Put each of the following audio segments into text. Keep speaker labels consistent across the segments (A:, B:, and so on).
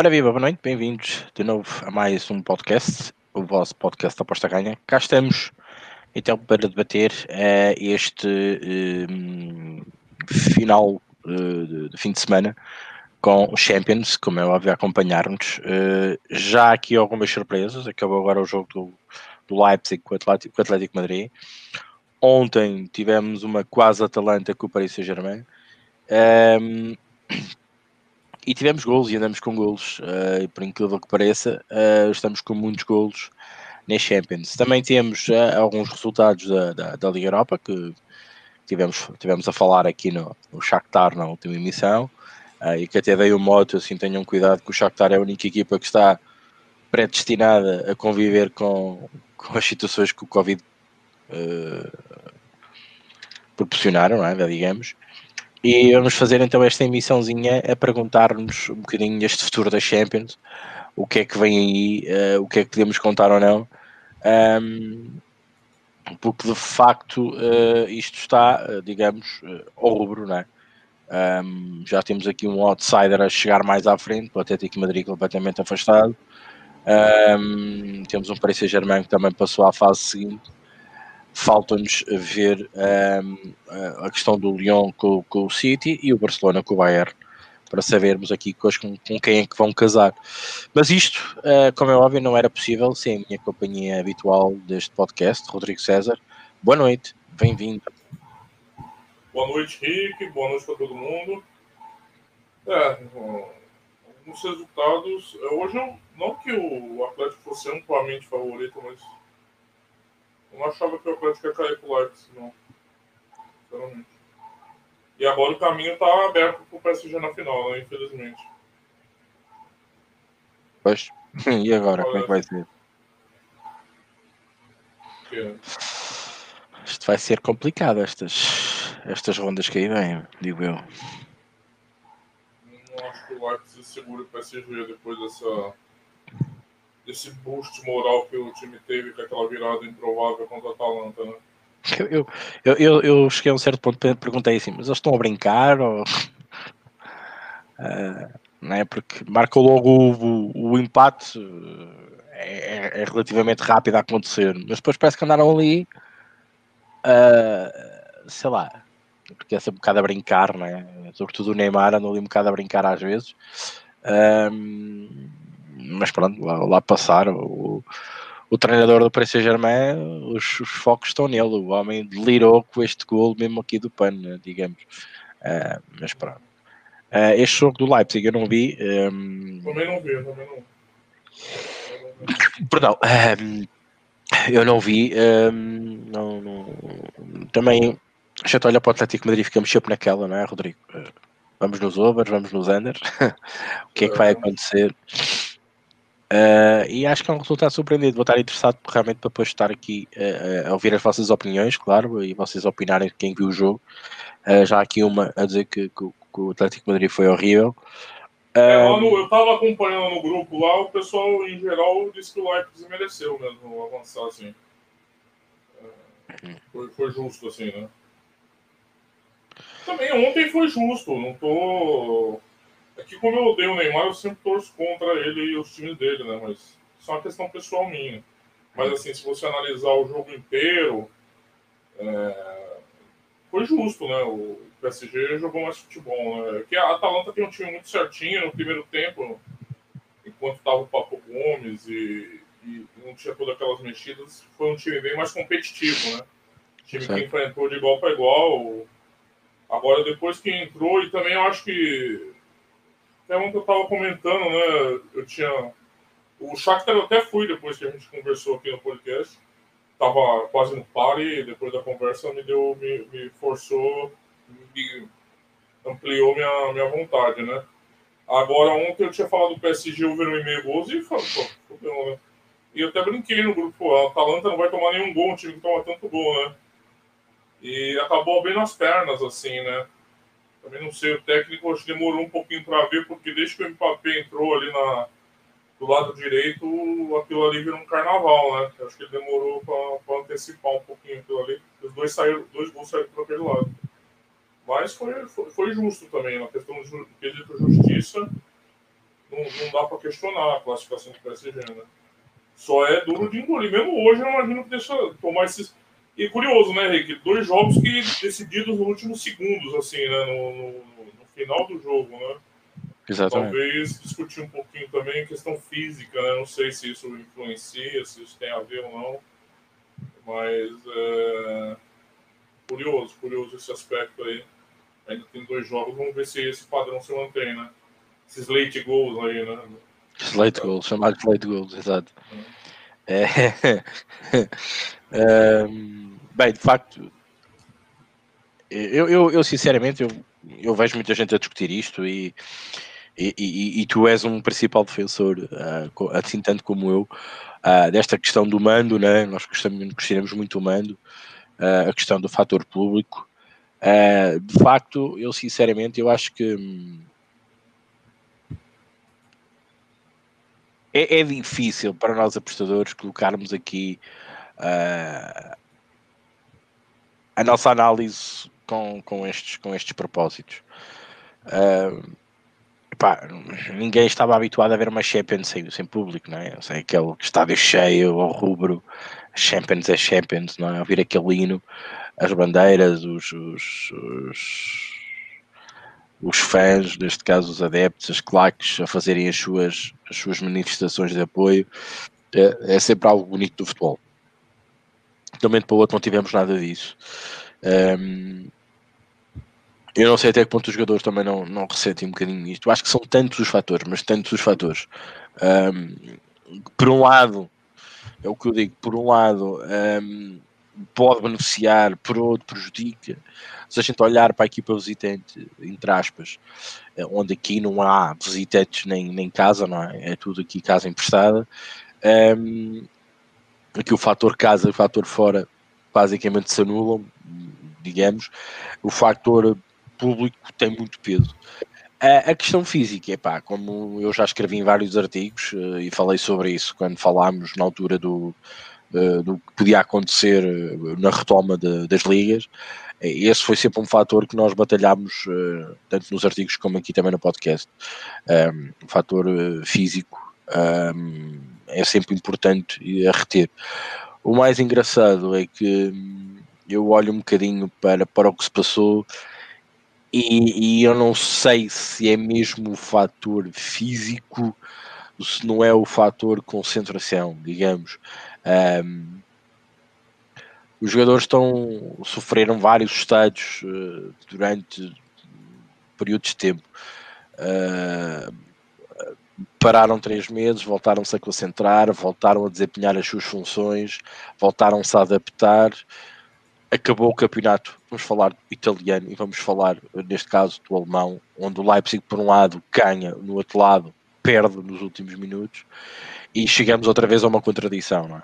A: Ora viva, boa noite, bem-vindos de novo a mais um podcast, o vosso podcast da Aposta Ganha. Cá estamos então para debater uh, este uh, final uh, de, fim de semana com os Champions, como é óbvio, acompanhar-nos. já aqui algumas surpresas, acabou agora o jogo do, do Leipzig com o Atlético, com o Atlético Madrid. Ontem tivemos uma quase Atalanta com o Paris Saint-Germain. Um, e tivemos golos e andamos com golos, uh, por incrível que pareça, uh, estamos com muitos golos na Champions. Também temos uh, alguns resultados da, da, da, Liga Europa que tivemos, tivemos a falar aqui no, no Shakhtar na última emissão e que até dei o moto, assim tenham cuidado que o Shakhtar é a única equipa que está predestinada a conviver com, com as situações que o Covid proporcionaram, é? digamos. E vamos fazer então esta emissãozinha a perguntar-nos um bocadinho este futuro da Champions, o que é que vem aí, uh, o que é que podemos contar ou não. Um, porque de facto uh, isto está, uh, digamos, ao rubro, não é? Um, já temos aqui um outsider a chegar mais à frente, o Atlético Madrid completamente afastado. Um, temos um Paris Saint-Germain que também passou à fase seguinte falta-nos ver um, a questão do Lyon com, com, o City e o Barcelona com o Bayern, para sabermos aqui com, com quem é que vão casar. Mas isto, uh, como é óbvio, não era possível sem a minha companhia habitual deste podcast, Rodrigo César. Boa noite, bem-vindo.
B: Boa noite, Rick, boa noite para todo mundo. É, alguns resultados. Hoje, não que o Atlético fosse amplamente favorito, mas eu não achava que o Atlético ia cair pro Leipzig, não. Sinceramente. E agora o caminho tá aberto pro PSG na final, né? Infelizmente.
A: Pois. E agora, Olha, como é que vai ser?
B: Que...
A: Isto vai ser complicado, estas, estas rondas que aí vêm, digo eu.
B: Não acho que o Leipzig segura o PSG depois dessa desse boost moral que o time teve com aquela virada improvável contra a Atalanta, né?
A: Eu, eu, eu, eu cheguei a um certo ponto perguntei assim, mas eles estão a brincar ou... Uh, não é? Porque marca logo o, o, o empate é, é, relativamente rápido a acontecer, mas depois parece que andaram ali uh, sei lá porque é um bocado a brincar, não é? sobretudo o Neymar anda ali um bocado a brincar às vezes um, mas pronto, lá, lá passar o, o treinador do Paris Saint-Germain, os, os, focos estão nele, o homem delirou com este gol mesmo aqui do pano, digamos. Uh, mas pronto. Uh, este jogo do Leipzig eu não vi.
B: Um... Também não vi, também não.
A: Perdão, um, eu não vi. Um, não, não, também, já olha para o Atlético Madrid, ficamos sempre naquela, não é, Rodrigo? Uh, vamos nos overs, vamos nos unders. o que é que vai acontecer? Uh, e acho que é um resultado surpreendente. Vou estar interessado realmente para depois estar aqui uh, a ouvir as vossas opiniões, claro, e vocês opinarem quem viu o jogo. Uh, já aqui uma a dizer que, que, que o Atlético Madrid foi horrível.
B: É, no, eu estava acompanhando no grupo lá, o pessoal em geral disse que o Leipzig mereceu mesmo avançar assim. Foi, foi justo assim, né? Também ontem foi justo, não tô é que como eu odeio o Neymar, eu sempre torço contra ele e os times dele, né? Mas isso é uma questão pessoal minha. Mas assim, se você analisar o jogo inteiro, é... foi justo, né? O PSG jogou mais futebol, né? Que a Atalanta tem um time muito certinho no primeiro tempo, enquanto tava o Papo Gomes e, e não tinha todas aquelas mexidas, foi um time bem mais competitivo, né? Time certo. que enfrentou de igual para igual. Agora, depois que entrou, e também eu acho que é um que eu tava comentando, né? Eu tinha. O Shakhtar eu até fui depois que a gente conversou aqui no podcast. Tava quase no pare e depois da conversa me deu, me, me forçou, me ampliou minha, minha vontade, né? Agora, ontem eu tinha falado do PSG over um e-mail gols e falei, pô, fodeu, né? E eu até brinquei no grupo, a Atalanta não vai tomar nenhum gol, um time que toma tanto gol, né? E acabou bem nas pernas, assim, né? Também não sei, o técnico acho que demorou um pouquinho para ver, porque desde que o Mbappé entrou ali na, do lado direito, aquilo ali virou um carnaval, né? Acho que ele demorou para antecipar um pouquinho aquilo ali. Os dois saíram, dois gols saíram para aquele lado. Mas foi, foi, foi, justo também, na questão de quesito justiça. Não, não dá para questionar a classificação do PSG, né? Só é duro de engolir. Mesmo hoje, eu imagino que deixa tomar esses. E curioso, né, Henrique? Dois jogos que decididos nos últimos segundos, assim, né? No, no, no final do jogo, né?
A: Exatamente.
B: Talvez discutir um pouquinho também a questão física, né? Não sei se isso influencia, se isso tem a ver ou não. Mas é... curioso, curioso esse aspecto aí. Ainda tem dois jogos, vamos ver se esse padrão se mantém, né? Esses late goals aí, né?
A: Late goals, chamados late goals, exato. É. é... bem, de facto, eu, eu, eu sinceramente eu, eu vejo muita gente a discutir isto e, e, e, e tu és um principal defensor, uh, assim tanto como eu, uh, desta questão do mando, né? nós gostamos, muito do mando, uh, a questão do fator público. de facto, eu sinceramente eu acho que hum, é, é, difícil para nós apostadores colocarmos aqui uh, a nossa análise com, com, estes, com estes propósitos. Uh, epá, ninguém estava habituado a ver uma Champions sem, sem público, não é? Sei, aquele estádio cheio, ao rubro, Champions é Champions, não é? Ouvir aquele hino, as bandeiras, os, os, os os fãs, neste caso os adeptos, as claques, a fazerem as suas, as suas manifestações de apoio, é, é sempre algo bonito do futebol. De um momento para o outro não tivemos nada disso. Um, eu não sei até que ponto os jogadores também não, não ressentem um bocadinho isto. Eu acho que são tantos os fatores, mas tantos os fatores. Um, por um lado, é o que eu digo, por um lado, um, pode beneficiar, por outro prejudica. Se a gente olhar para a equipa visitante, entre aspas, eh, onde aqui não há visitantes nem, nem casa, não é? É tudo aqui casa emprestada. Um, aqui o fator casa e o fator fora basicamente se anulam, digamos. O fator público tem muito peso. A, a questão física, é pá, como eu já escrevi em vários artigos uh, e falei sobre isso quando falámos na altura do, uh, do que podia acontecer uh, na retoma de, das ligas, esse foi sempre um fator que nós batalhámos, tanto nos artigos como aqui também no podcast. Um, fator físico um, é sempre importante a reter. O mais engraçado é que hum, eu olho um bocadinho para, para o que se passou e, e, eu não sei se é mesmo o fator físico, se não é o fator concentração, digamos. Um, os jogadores estão sofreram vários estados uh, durante períodos de tempo. Uh, pararam três meses, voltaram-se a concentrar, voltaram a desempenhar as suas funções, voltaram-se a adaptar acabou o campeonato, vamos falar italiano e vamos falar, neste caso, do alemão, onde o Leipzig, por um lado, ganha, no outro lado, perde nos últimos minutos e chegamos outra vez a uma contradição. Não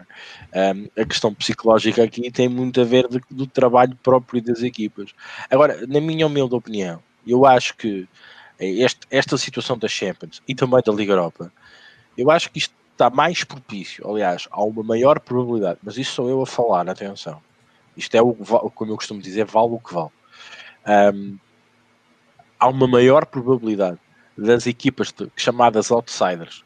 A: é? Um, a questão psicológica aqui tem muito a ver de, do trabalho próprio das equipas. Agora, na minha humilde opinião, eu acho que este, esta situação da Champions e também da Liga Europa, eu acho que isto está mais propício, aliás, há uma maior probabilidade, mas isso sou eu a falar, atenção isto é o como eu costumo dizer, vale o que vale. Um, há uma maior probabilidade das equipas de, chamadas outsiders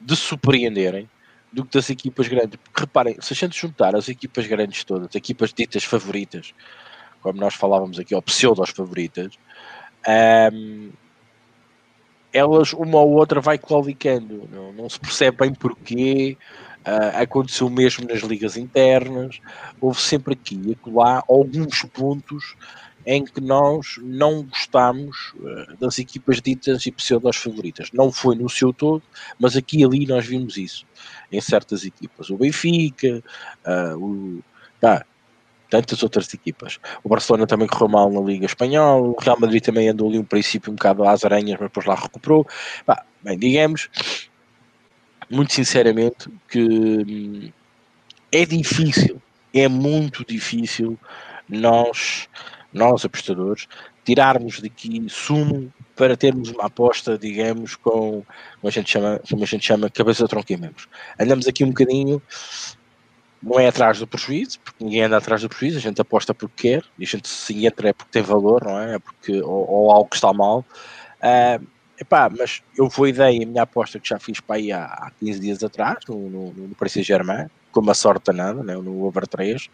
A: de surpreenderem do que das equipas grandes. Porque reparem, se a gente juntar as equipas grandes todas, equipas ditas favoritas, como nós falávamos aqui, ou pseudos favoritas, um, elas uma ou outra vai claudicando, não, não se percebe bem porquê, Uh, aconteceu mesmo nas ligas internas, houve sempre aqui e acolá alguns pontos em que nós não gostamos uh, das equipas ditas e pseudos favoritas. Não foi no seu todo, mas aqui e ali nós vimos isso em certas equipas. O Benfica, uh, o, tá, tantas outras equipas. O Barcelona também correu mal na Liga Espanhola, o Real Madrid também andou ali um princípio um bocado às aranhas, mas depois lá recuperou. Bah, bem, digamos muito sinceramente, que hum, é difícil, é muito difícil nós, nós apostadores, tirarmos daqui sumo para termos uma aposta, digamos, com, como a gente chama, como a gente chama cabeça tronco e membros. Andamos aqui um bocadinho, não é atrás do prejuízo, porque ninguém anda atrás do prejuízo, a gente aposta porque quer, e a gente se entra é porque tem valor, não é? é porque, ou, ou algo está mal. Uh, Epá, mas eu vou ideia, a minha aposta que já fiz para aí há, há 15 dias atrás, no, no, no Paris Saint-Germain, com uma sorte nada, né, no over 3, uh,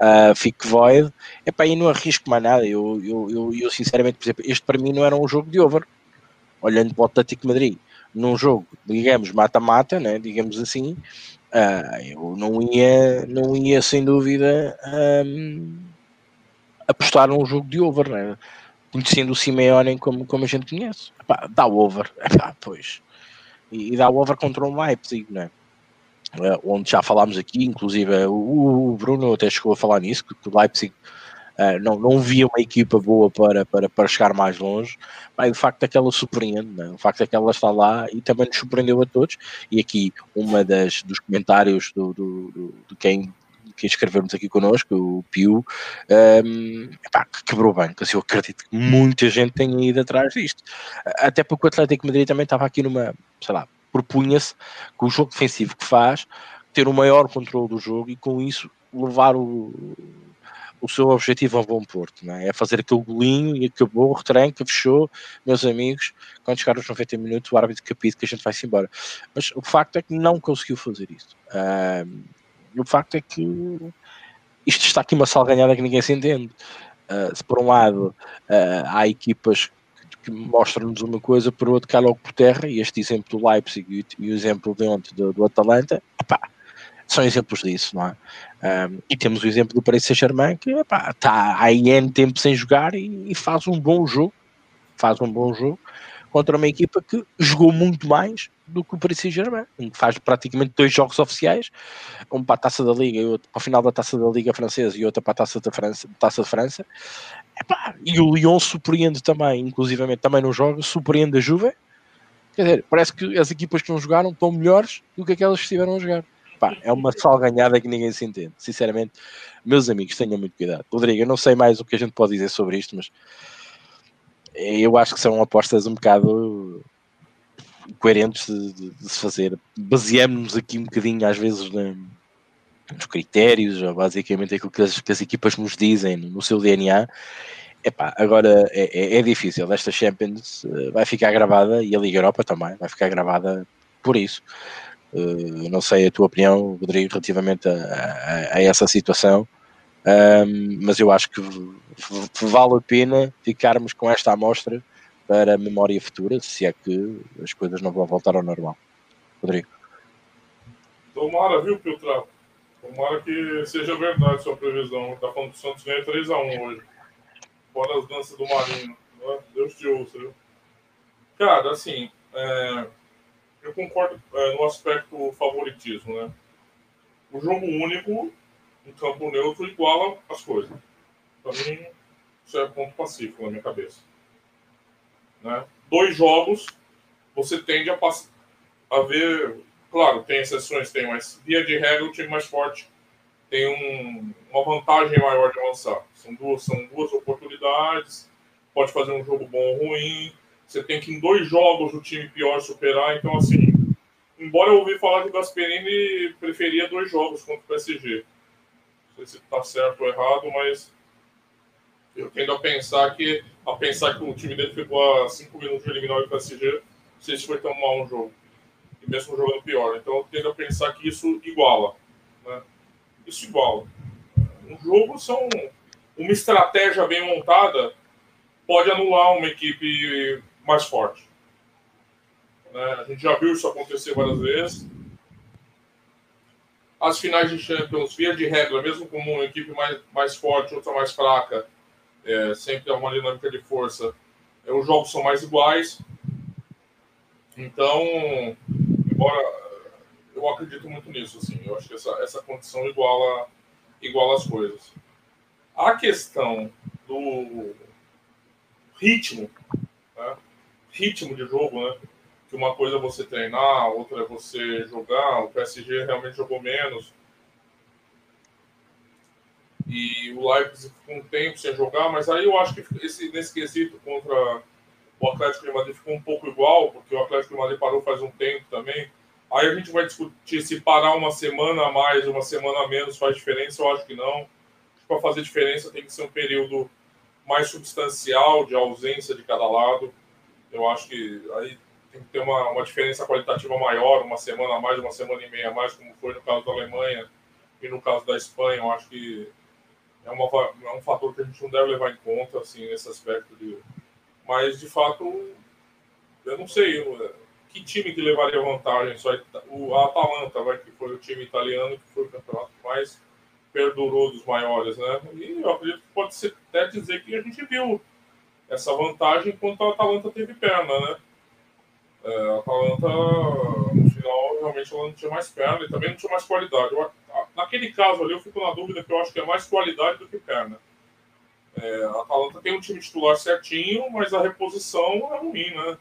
A: ah, fico void, epá, e não arrisco mais nada, eu, eu, eu, eu, sinceramente, por exemplo, este para mim não era um jogo de over, olhando para o Atlético Madrid, num jogo, digamos, mata-mata, né, digamos assim, uh, eu não ia, não ia sem dúvida um, apostar num jogo de over, né, conhecendo o Simeone como, como a gente conhece. Epá, dá over, epá, pois. E, e dá over contra o Leipzig, né? Uh, onde já falámos aqui, inclusive o, o, Bruno até chegou a falar nisso, que o Leipzig uh, não, não via uma equipa boa para, para, para chegar mais longe, mas o facto é que ela surpreende, né? o facto é que ela está lá e também nos surpreendeu a todos, e aqui uma das dos comentários do, do, do, quem que escrevermos aqui connosco, o Pio, um, epá, que quebrou. Assim, eu acredito que muita gente tenha ido atrás disto. Até porque o Atlético Madrid também estava aqui numa, sei lá, propunha-se com o jogo defensivo que faz, ter o maior controle do jogo e com isso levar o, o seu objetivo a bom porto, não é? é fazer aquele golinho e acabou, retranca, fechou, meus amigos, quando chegar aos 90 minutos o árbitro capita que a gente vai-se embora. Mas o facto é que não conseguiu fazer isso. E o facto é que isto está aqui uma salganhada que ninguém se entende. Uh, se por um lado uh, há equipas que, mostram-nos uma coisa, por outro cai logo por terra, e este exemplo do Leipzig e o exemplo de ontem do, do Atalanta, epá, são exemplos disso, não é? Um, e temos o exemplo do Paris Saint-Germain que epá, está há N tempo sem jogar e, e, faz um bom jogo, faz um bom jogo contra uma equipa que jogou muito mais do que o Paris Saint-Germain, que faz praticamente dois jogos oficiais, um para a Taça da Liga e outro para o final da Taça da Liga Francesa e outro para a Taça da França, Taça de França. Epá, e o Lyon surpreende também, inclusivamente também no jogo, surpreende a Juve. Quer dizer, parece que as equipas que não jogaram estão melhores do que aquelas que estiveram a jogar. Epá, é uma salganhada que ninguém se entende. Sinceramente, meus amigos, tenham muito cuidado. Rodrigo, eu não sei mais o que a gente pode dizer sobre isto, mas eu acho que são apostas um bocado coerentes de, de, de se fazer. Baseamos-nos aqui um bocadinho, às vezes, na, nos critérios, ou basicamente aquilo que as, que as, equipas nos dizem no seu DNA. Epá, agora é, é, é difícil. Esta Champions uh, vai ficar gravada e a Liga Europa também vai ficar gravada por isso. Uh, não sei a tua opinião, Rodrigo, relativamente a, a, a essa situação, um, mas eu acho que vale a pena ficarmos com esta amostra para a memória futura, se é que as coisas não vão voltar ao normal. Rodrigo.
B: Tomara, viu, Piltrato? Tomara que seja verdade sua previsão. Está falando que o Santos ganha 3x1 hoje. Fora as danças do Marinho. Né? Deus te ouça, viu? Cara, assim, é, eu concordo é, no aspecto favoritismo, né? O jogo único, em campo neutro, iguala as coisas. Para mim, isso é ponto pacífico na minha cabeça. Né? Dois jogos, você tende a, a ver. Claro, tem exceções, tem, mas via de regra o time mais forte tem um, uma vantagem maior de avançar. São duas, são duas oportunidades, pode fazer um jogo bom ou ruim. Você tem que em dois jogos o time pior superar. Então, assim, embora eu ouvi falar que o Gasperini preferia dois jogos contra o PSG. Não sei se está certo ou errado, mas eu tendo a pensar que a pensar que o time dele ficou a 5 minutos de eliminar o PSG, não sei se foi tão mal um jogo. E mesmo jogando pior. Então eu tendo a pensar que isso iguala. Né? Isso iguala. Um jogo são. Uma estratégia bem montada pode anular uma equipe mais forte. Né? A gente já viu isso acontecer várias vezes. As finais de Champions, via de regra, mesmo com uma equipe mais, mais forte, outra mais fraca, é, sempre há uma dinâmica de força. É, os jogos são mais iguais. Então, embora eu acredito muito nisso, assim, eu acho que essa, essa condição iguala, iguala as coisas. A questão do ritmo, né? Ritmo de jogo, né? Que uma coisa é você treinar, outra é você jogar. O PSG realmente jogou menos e o Leipzig ficou um tempo sem jogar, mas aí eu acho que esse, nesse quesito contra o Atlético de Madrid ficou um pouco igual, porque o Atlético de Madrid parou faz um tempo também. Aí a gente vai discutir se parar uma semana a mais, uma semana a menos faz diferença, eu acho que não. Para fazer diferença tem que ser um período mais substancial de ausência de cada lado. Eu acho que aí tem que ter uma, uma diferença qualitativa maior, uma semana a mais, uma semana e meia a mais, como foi no caso da Alemanha e no caso da Espanha. Eu acho que é, uma, é um fator que a gente não deve levar em conta, assim, nesse aspecto. De... Mas, de fato, eu não sei que time que levaria vantagem. Só o Atalanta, vai, que foi o time italiano que foi o campeonato mais perdurou dos maiores, né? E eu acredito que pode ser até dizer que a gente viu essa vantagem enquanto a Atalanta teve perna, né? É, a Atalanta, no final, realmente ela não tinha mais perna e também não tinha mais qualidade. Eu, naquele caso ali, eu fico na dúvida que eu acho que é mais qualidade do que perna. É, a Atalanta tem um time titular certinho, mas a reposição é ruim, né?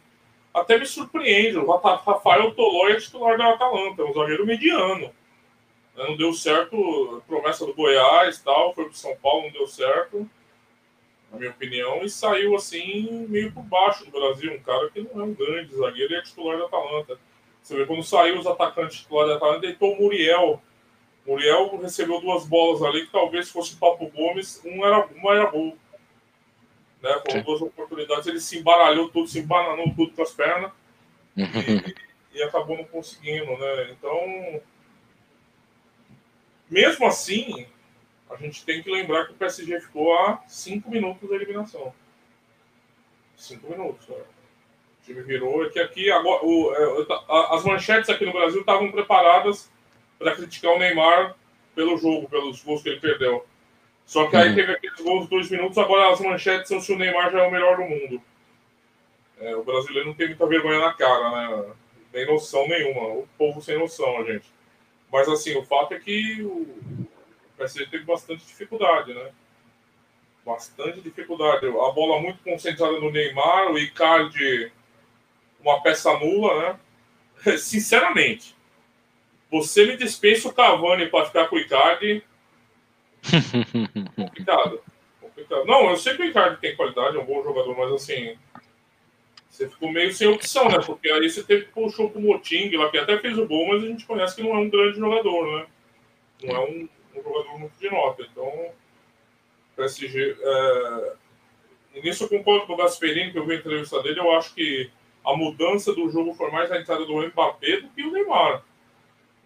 B: Até me surpreende. O Rafael Tolói é titular da Atalanta, é um zagueiro mediano. Né, não deu certo, promessa do Goiás tal, foi para São Paulo, não deu certo, na minha opinião, e saiu assim, meio por baixo do Brasil. Um cara que não é um grande zagueiro e é titular da Atalanta. Você vê quando saiu os atacantes titulares da Atalanta, deitou o Muriel. O Muriel recebeu duas bolas ali que talvez fosse o Papo Gomes, um era, uma era gol né? Com duas oportunidades, ele se embaralhou tudo, se embananou tudo com as pernas e, e, acabou não conseguindo, né? Então, mesmo assim, a gente tem que lembrar que o PSG ficou a cinco minutos da eliminação. Cinco minutos, né? O time virou e que aqui agora o, é, as manchetes aqui no Brasil estavam preparadas para criticar o Neymar pelo jogo, pelos gols que ele perdeu. Só que aí uhum. teve aqueles gols dois minutos, agora as manchetes são se o Neymar já é o melhor do mundo. É, o brasileiro não tem muita vergonha na cara, né? Nem noção nenhuma. O povo sem noção, a gente. Mas assim, o fato é que o PSG teve bastante dificuldade, né? Bastante dificuldade. A bola muito concentrada no Neymar, o Icardi, uma peça nula, né? Sinceramente, você me dispensa o Cavani para ficar com o Icardi complicado. complicado. Não, eu sei que o Ricardo tem qualidade, é um bom jogador, mas assim. Você ficou meio sem opção, né? Porque aí você teve que puxar pro Moting lá, que até fez o gol, mas a gente conhece que não é um grande jogador, né? Não é um, um jogador muito de nota. Então, PSG. É... E nisso eu concordo com o Gasperini, que eu vi a entrevista dele, eu acho que a mudança do jogo foi mais a entrada do Mbappé do que o Neymar.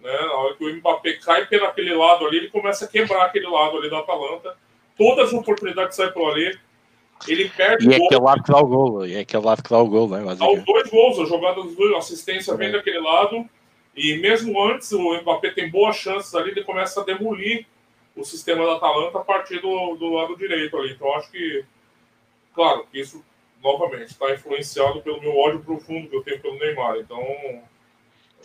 B: Né? Na hora que o Mbappé cai pelo aquele lado ali, ele começa a quebrar aquele lado ali da Atalanta. Todas as oportunidades saem por ali. Ele perde
A: e é aquele lado que dá o gol. E é aquele lado que dá o gol, né?
B: Dá os dois gols, a jogada dos dois, a assistência é. vem daquele lado. E mesmo antes, o Mbappé tem boas chances ali, ele começa a demolir o sistema da Atalanta a partir do, do lado direito ali. Então, acho que, claro, que isso, novamente, está influenciado pelo meu ódio profundo que eu tenho pelo Neymar. Então,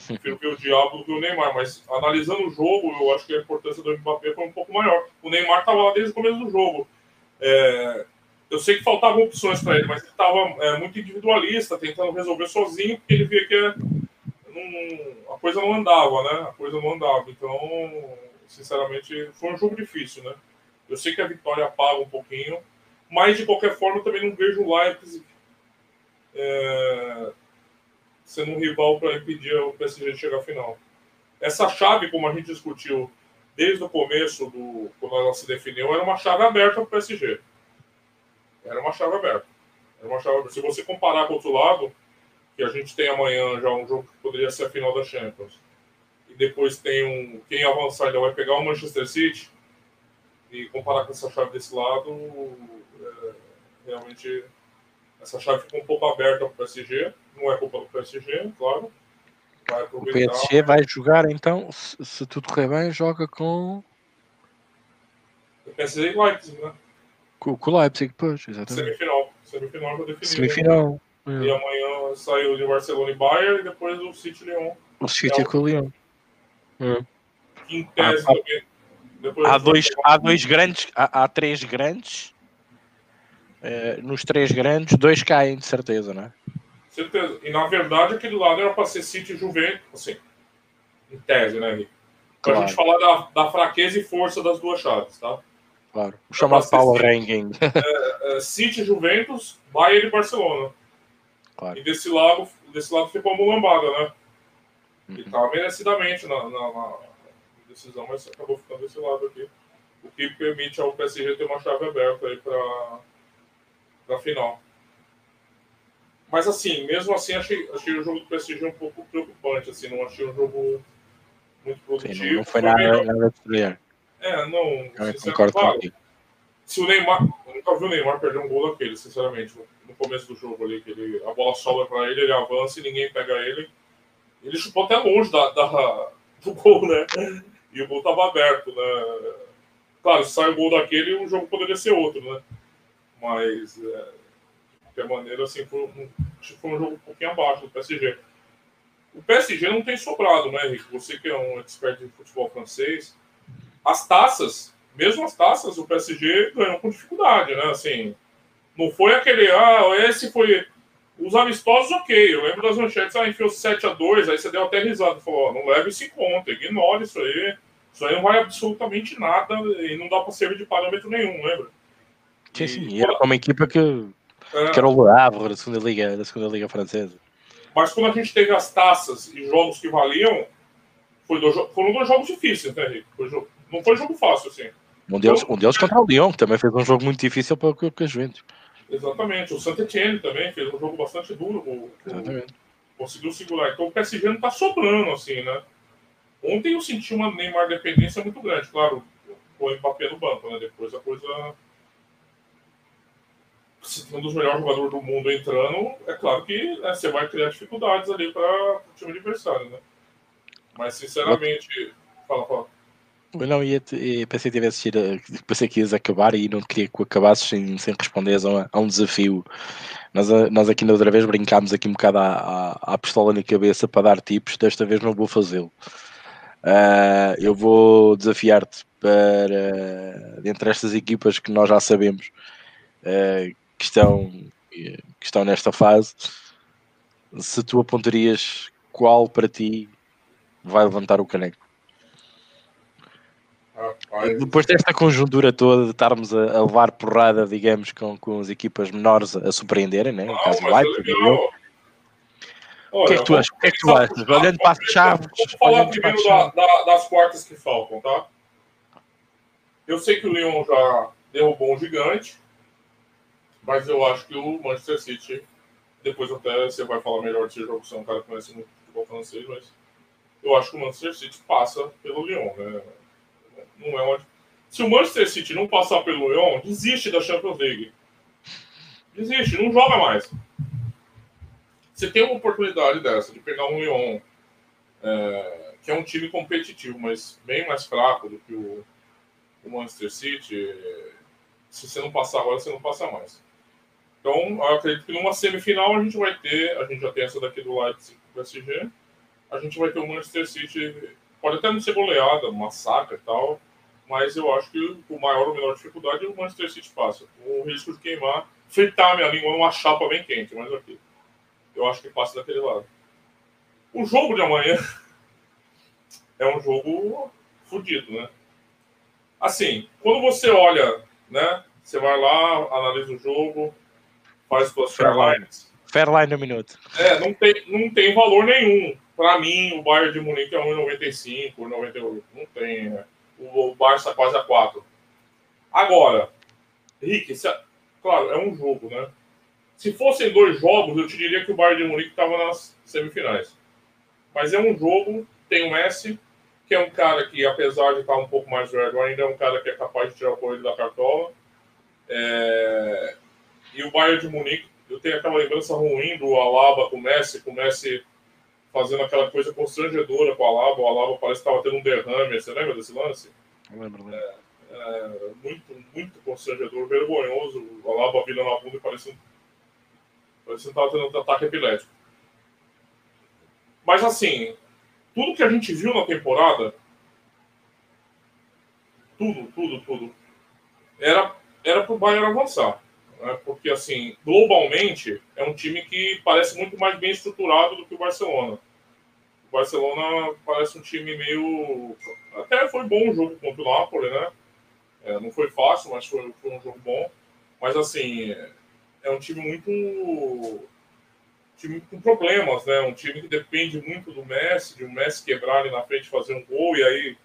B: prefiro ver o Diabo do que o Neymar, mas analisando o jogo, eu acho que a importância do Mbappé foi um pouco maior. O Neymar estava lá desde o começo do jogo. É, eu sei que faltavam opções para ele, mas ele estava é, muito individualista, tentando resolver sozinho, porque ele via que não, a coisa não andava, né? A coisa não andava. Então, sinceramente, foi um jogo difícil, né? Eu sei que a vitória apaga um pouquinho, mas de qualquer forma eu também não vejo o Leipzig é, sendo um rival para impedir o PSG de chegar à final. Essa chave, como a gente discutiu desde o começo, do, quando ela se definiu, era uma chave aberta para o PSG. Era uma chave aberta. Era uma chave Se você comparar com o outro lado, que a gente tem amanhã já um jogo que poderia ser a final da Champions, e depois tem um. Quem avançar ainda vai pegar o Manchester City, e comparar com essa chave desse lado, é, realmente essa chave ficou um pouco aberta para o PSG. Não é culpa do PSG, claro.
A: O PSG vai jogar então, se, se, tudo correr bem, joga com.
B: O PSG e Leipzig, né?
A: Com, com o Leipzig, depois,
B: exatamente. Semifinal. Semifinal já definido.
A: Semifinal.
B: Né? E amanhã saiu de Barcelona e Bayern e depois o City Leon.
A: O City é com o Leon.
B: Hum. Em tese ah, também.
A: há, dois, há dois grandes, há, há três grandes. É, nos três grandes, dois caem de certeza, não é?
B: Certeza. E na verdade aquele lado era para ser City e Juventus, assim, em tese, né, Henrique? Pra claro. gente falar da, da fraqueza e força das duas chaves, tá?
A: Claro. O chamado Power Ranking.
B: É, é, City, Juventus, Bayern e Barcelona. Claro. E desse lado, desse lado ficou a mulambada, né? Uhum. E tava merecidamente na, na, na, decisão, mas acabou ficando desse lado aqui. O que permite ao PSG ter uma chave aberta aí para a final. Mas assim, mesmo assim, achei, achei o jogo do PSG um pouco preocupante. Assim, não achei um jogo muito produtivo. Sim,
A: não, foi, nada, nada
B: destruir. É, não. Eu concordo claro, Se o Neymar. Eu nunca vi o Neymar perder um gol daquele, sinceramente. No começo do jogo ali, que ele, a bola sobra para ele, ele avança e ninguém pega ele. Ele chupou até longe da, da, do gol, né? E o gol tava aberto, né? Claro, se sai o gol daquele, o jogo poderia ser outro, né? Mas. É qualquer maneira, assim, foi um, foi um jogo um pouquinho abaixo do PSG. O PSG não tem sobrado, né, Henrique? Você que é um expert em futebol francês. As taças, mesmo as taças, o PSG ganhou com dificuldade, né? Assim, não foi aquele, ah, esse foi. Os amistosos, ok. Eu lembro das manchetes, ah, enfiou 7 a 2 aí você deu até risada. Falou, não leve isso em conta, ignore isso aí. Isso aí não vai absolutamente nada e não dá para servir de parâmetro nenhum, lembra?
A: Sim, sim. E era uma equipa que é. Que era o Le Havre da segunda liga, da segunda liga francesa.
B: Mas quando a gente teve as taças e jogos que valiam, foi dois, foram dois jogos difíceis, né, Henrique? Não foi jogo fácil, assim.
A: Um deles, então, um deles contra o Lyon, que também fez um jogo muito difícil para, a Juventus.
B: Exatamente. O Saint-Etienne também fez um jogo bastante duro. O, Exatamente. Conseguiu segurar. Então o PSG não está sobrando, assim, né? Ontem eu senti uma Neymar dependência muito grande. Claro, o Mbappé no banco, né? Depois a coisa se um dos melhores jogadores do mundo entrando, é claro que né, você vai criar dificuldades ali para o time adversário, né? Mas, sinceramente, fala, fala.
A: Eu não ia, te, pensei que tivesse pensei que ias acabar e não queria que acabasses sem, sem responder a, a um desafio. Nós, nós aqui na outra vez brincámos aqui um bocado à, à, à pistola na cabeça para dar tipos, desta vez não vou fazê-lo. Uh, eu vou desafiar-te para, entre estas equipas que nós já sabemos, uh, que estão, que estão nesta fase, se tu apontarias qual para ti vai levantar o caneco? Rapaz. Depois desta conjuntura toda de estarmos a, a, levar porrada, digamos, com, com as equipas menores a, surpreenderem, né? no caso do Leipzig. O que é que tu achas? O que é que tu achas? Olhando para as chaves.
B: Vamos falar primeiro da, da, das quartas que faltam, tá? Eu sei que o Leão já derrubou um gigante. Mas eu acho que o Manchester City, depois até você vai falar melhor desse jogo, você é um cara que conhece muito futebol francês, mas eu acho que o Manchester City passa pelo Lyon, né? É. Se o Manchester City não passar pelo Lyon, desiste da Champions League. Desiste, não joga mais. Você tem uma oportunidade dessa, de pegar um Lyon, é, que é um time competitivo, mas bem mais fraco do que o, o Manchester City. Se você não passar agora, você não passa mais. Então, acredito que numa semifinal a gente vai ter, a gente já tem essa daqui do Leipzig do PSG, a gente vai ter o Manchester City, pode até não ser goleada, massacre e tal, mas eu acho que o maior ou menor dificuldade é o Manchester City passa. O risco de queimar, fritar a minha língua numa chapa bem quente, mas aqui. Eu acho que passa daquele lado. O jogo de amanhã é um jogo fodido, né? Assim, quando você olha, né? Você vai lá, analisa o jogo, faz suas Fairlines.
A: Fairline no minuto.
B: É, não tem, não tem valor nenhum. Para mim, o Bayern de Munique é 1,95, 1,98. Não tem. Né? O, Barça quase a 4. Agora, Rick, é, claro, é um jogo, né? Se fossem dois jogos, eu te diria que o Bayern de Munique estava nas semifinais. Mas é um jogo, tem o Messi, que é um cara que, apesar de estar um pouco mais velho, ainda é um cara que é capaz de tirar o coelho da cartola. É... E o Bayern de Munique, eu tenho aquela lembrança ruim do Alaba com o Messi, com o Messi fazendo aquela coisa constrangedora com o Alaba. O Alaba parece que estava tendo um derrame. Você lembra desse lance?
A: Eu lembro, lembro.
B: É, é, muito, muito constrangedor, vergonhoso. O Alaba vira na bunda e parece um. Parece que estava tendo um ataque epilético. Mas assim, tudo que a gente viu na temporada, tudo, tudo, tudo, era, era para o Bayern avançar né? porque assim, globalmente é um time que parece muito mais bem estruturado do que o Barcelona. O Barcelona parece um time meio. Até foi bom o jogo contra o Napoli, né? É, não foi fácil, mas foi, foi um jogo bom. Mas assim, é um time muito time com problemas, né? Um time que depende muito do Messi, de um Messi quebrar ali na frente, fazer um gol, e aí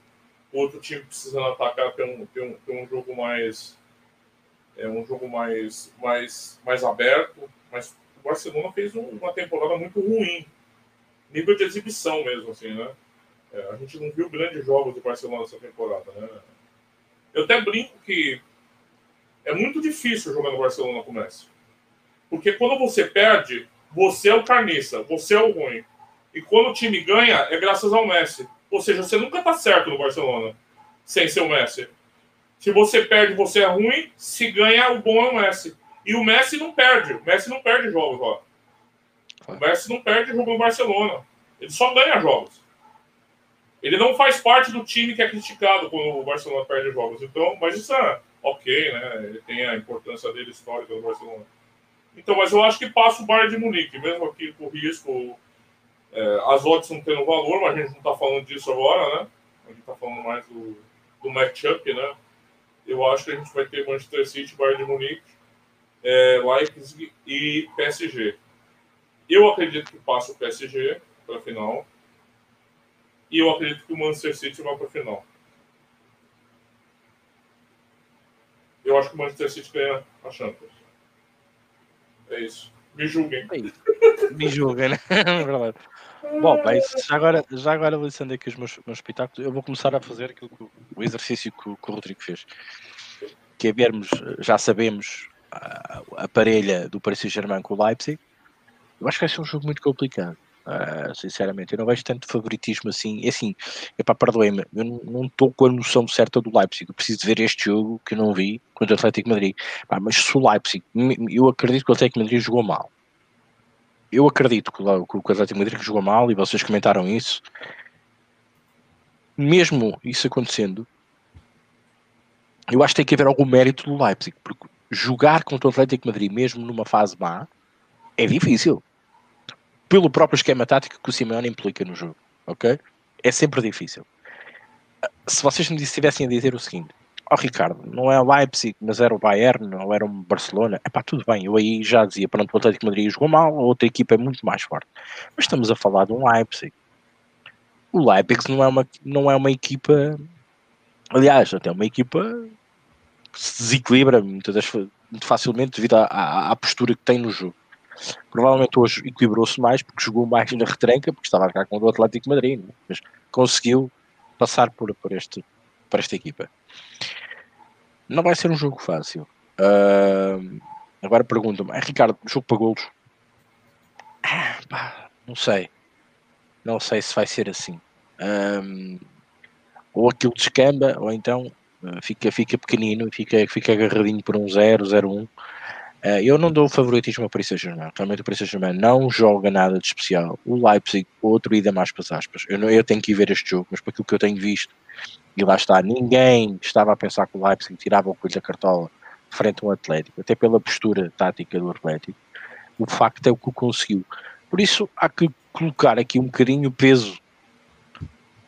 B: o outro time precisando atacar ter um, ter um, ter um jogo mais é um jogo mais, mais, mais aberto, mais o Barcelona fez uma temporada muito ruim. Nível de exibição mesmo, assim, né? É, a gente não viu grandes jogos do Barcelona essa temporada, né? Eu até brinco que é muito difícil jogar no Barcelona com o Messi. Porque quando você perde, você é o carniça, você é o ruim. E quando o time ganha, é graças ao Messi. Ou seja, você nunca tá certo no Barcelona sem ser o Messi. Se você perde, você é ruim. Se ganha, o bom é o Messi. E o Messi não perde. O Messi não perde jogos, ó. O Messi não perde jogo no Barcelona. Ele só ganha jogos. Ele não faz parte do time que é criticado quando o Barcelona perde jogos. Então, mas isso é ok, né? Ele tem a importância dele histórica do Barcelona. Então, mas eu acho que passa o Bayern de Munique, mesmo aqui com risco, é, as odds não tendo valor, mas a gente não está falando disso agora, né? A gente está falando mais do, do matchup, né? Eu acho que a gente vai ter Manchester City, Bayern de Munique, é, Leipzig e PSG. Eu acredito que passa o PSG para a final. E eu acredito que o Manchester City vai para a final. Eu acho que o Manchester City ganha a Champions. É isso. Me julguem.
A: Me julguem, né? Bom, bem, já agora, já agora lançando aqui os meus, meus espetáculos, eu vou começar a fazer aquilo que, o exercício que, que o Rodrigo fez. Que é vermos, já sabemos, a, a parelha do Paris Saint-Germain com o Leipzig. Eu acho que vai ser um jogo muito complicado. Uh, sinceramente, eu não vejo tanto favoritismo assim. É assim, para perdoe-me, eu não estou com a noção certa do Leipzig. Eu preciso ver este jogo que eu não vi contra o Atlético Madrid. Mas se o Leipzig, eu acredito que o Atlético Madrid jogou mal. Eu acredito que o, que o Atlético Madrid jogou mal e vocês comentaram isso. Mesmo isso acontecendo, eu acho que tem que haver algum mérito do Leipzig, porque jogar contra o Atlético Madrid, mesmo numa fase má, é difícil pelo próprio esquema tático que o Simeone implica no jogo, ok? É sempre difícil. Se vocês me estivessem a dizer o seguinte, oh, Ricardo, não é o Leipzig, mas era o Bayern, ou era o Barcelona, é pá, tudo bem, eu aí já dizia, pronto, o Atlético Madrid jogou mal, a outra equipa é muito mais forte. Mas estamos a falar de um Leipzig. O Leipzig não é uma, não é uma equipa, aliás, até uma equipa que se desequilibra muito, muito facilmente devido à, à, à postura que tem no jogo. Provavelmente hoje equilibrou-se mais porque jogou mais na retranca, porque estava a jogar com o Atlético Madrid, né? mas conseguiu passar por, por, este, por esta equipa. Não vai ser um jogo fácil. Uh, agora pergunta-me, é, Ricardo, jogo para golos? Ah, pá, não sei. Não sei se vai ser assim. Um, ou aquilo descamba, ou então uh, fica, fica pequenino fica, fica agarradinho por um 0, 0, 1. Uh, eu não dou favoritismo ao Paris Saint-Germain. Realmente o Paris Saint-Germain não joga nada de especial. O Leipzig, outro ida mais para as aspas. Eu, não, eu tenho que ir ver este jogo, mas por aquilo que eu tenho visto, e lá está, ninguém estava a pensar que o Leipzig tirava o coelho da cartola frente ao Atlético, até pela postura tática do Atlético. O facto é o que conseguiu. Por isso há que colocar aqui um bocadinho o peso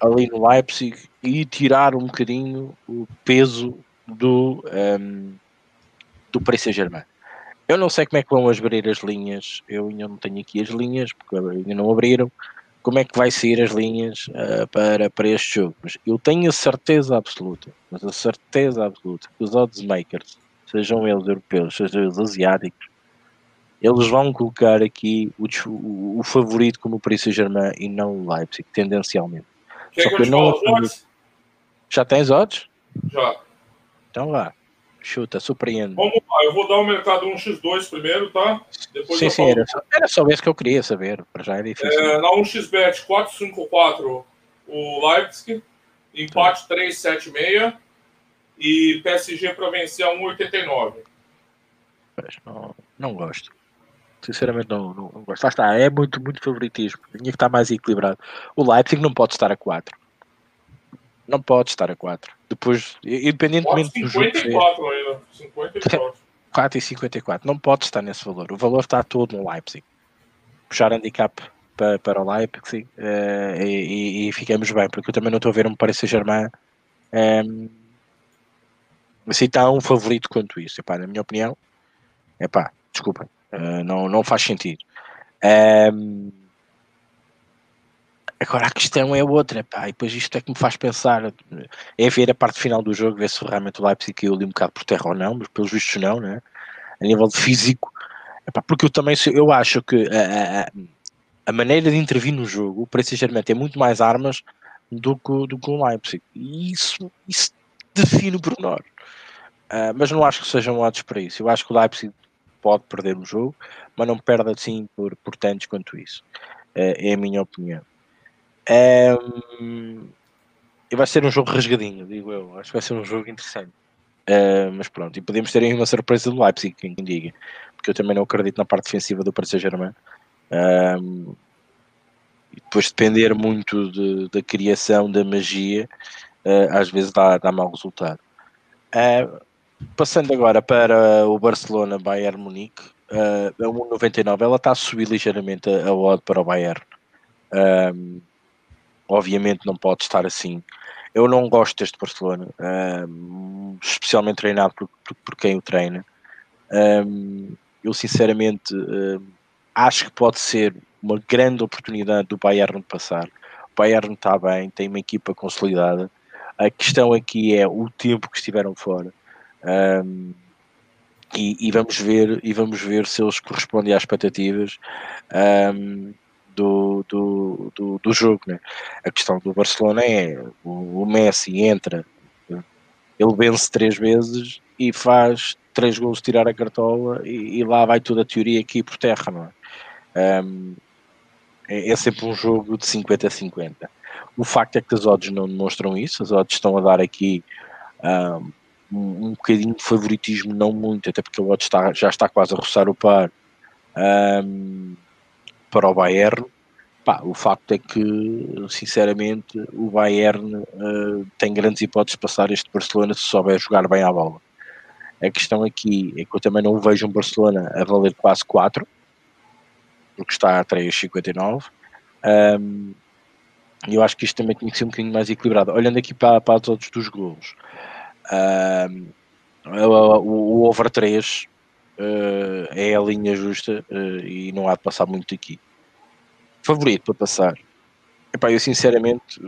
A: ali no Leipzig e tirar um bocadinho o peso do, um, ehm, do Paris Saint-Germain. Eu não sei como é que vão abrir as linhas, eu ainda não tenho aqui as linhas, porque ainda não abriram. Como é que vai sair as linhas uh, para, para este jogo? Mas eu tenho a certeza absoluta, mas a certeza absoluta que os odds makers, sejam eles europeus, sejam eles asiáticos, eles vão colocar aqui o, o, o favorito como o Paris Saint-Germain e não o Leipzig, tendencialmente.
B: Só que eu não.
A: Já tens odds?
B: Já.
A: Então vá. Chuta, surpreende.
B: Vamos lá, eu vou dar o mercado 1x2 primeiro, tá?
A: Depois sim, sim, era só, era só isso que eu queria saber. Para já é difícil.
B: É, na 1xBet 454 o Leipzig, empate 376 e PSG para vencer a 1,89.
A: Não, não gosto. Sinceramente, não, não, não gosto. Lá está, é muito, muito favoritismo. Tinha que estar mais equilibrado. O Leipzig não pode estar a 4 não pode estar a 4. Depois, independentemente
B: do jogo. 54 ainda. 54.
A: 4 e 54. Não pode estar nesse valor. O valor está todo no Leipzig. Puxar handicap para, para o Leipzig uh, e, e, ficamos bem, porque eu também não estou a ver um Paris Saint-Germain um, ehm, assim tão favorito quanto isso. Epá, na minha opinião, epá, desculpem, uh, não, não faz sentido. Um, ehm, Agora a questão é outra, pá, e depois isto é que me faz pensar, é ver a parte final do jogo, ver se realmente o Leipzig caiu ali um bocado por terra ou não, mas pelos vistos não, né? A nível de físico, Epá, porque eu também eu acho que a, a, a maneira de intervir no jogo, o tem muito mais armas do que, do que o Leipzig. E isso, isso define o pormenor. Uh, mas não acho que sejam odds para isso. Eu acho que o Leipzig pode perder o jogo, mas não perde assim por, por tantos quanto isso. Uh, é a minha opinião. Um, e vai ser um jogo rasgadinho, digo eu. Acho que vai ser um jogo interessante. Uh, mas pronto, e podemos ter aí uma surpresa do Leipzig, quem diga. Porque eu também não acredito na parte defensiva do Paris Saint-Germain. Um, e depois depender muito de, da criação da magia, uh, às vezes dá, dá mau resultado. Uh, passando agora para o Barcelona Bayern Munique, uh, a 1,99 ela está a subir ligeiramente a, a odd para o Bayern. Um, obviamente não pode estar assim. Eu não gosto deste Barcelona, especialmente treinado por, por, por, quem o treina. Eu sinceramente acho que pode ser uma grande oportunidade do Bayern passar. O Bayern está bem, tem uma equipa consolidada. A questão aqui é o tempo que estiveram fora. E, e, vamos ver e vamos ver se eles correspondem às expectativas um, do, do, do, do, jogo. Né? A questão do Barcelona é o, o Messi entra, ele vence três vezes e faz três gols tirar a cartola e, e, lá vai toda a teoria aqui por terra, não é? Um, é, é, sempre um jogo de 50 a 50. O facto é que as odds não demonstram isso, as odds estão a dar aqui um, um, um bocadinho de favoritismo, não muito, até porque o odds está, já está quase a roçar o par um, para o Bayern. Pá, o facto é que, sinceramente, o Bayern uh, tem grandes hipóteses de passar este Barcelona se souber jogar bem à bola. A questão aqui é que eu também não vejo um Barcelona a valer quase 4, porque está a 3,59. Um, eu acho que isto também tinha que ser um bocadinho mais equilibrado. Olhando aqui para, para os odds dos golos, um, o, o, over 3 uh, é a linha justa uh, e não há de passar muito aqui. Favorito para passar. Epá, eu sinceramente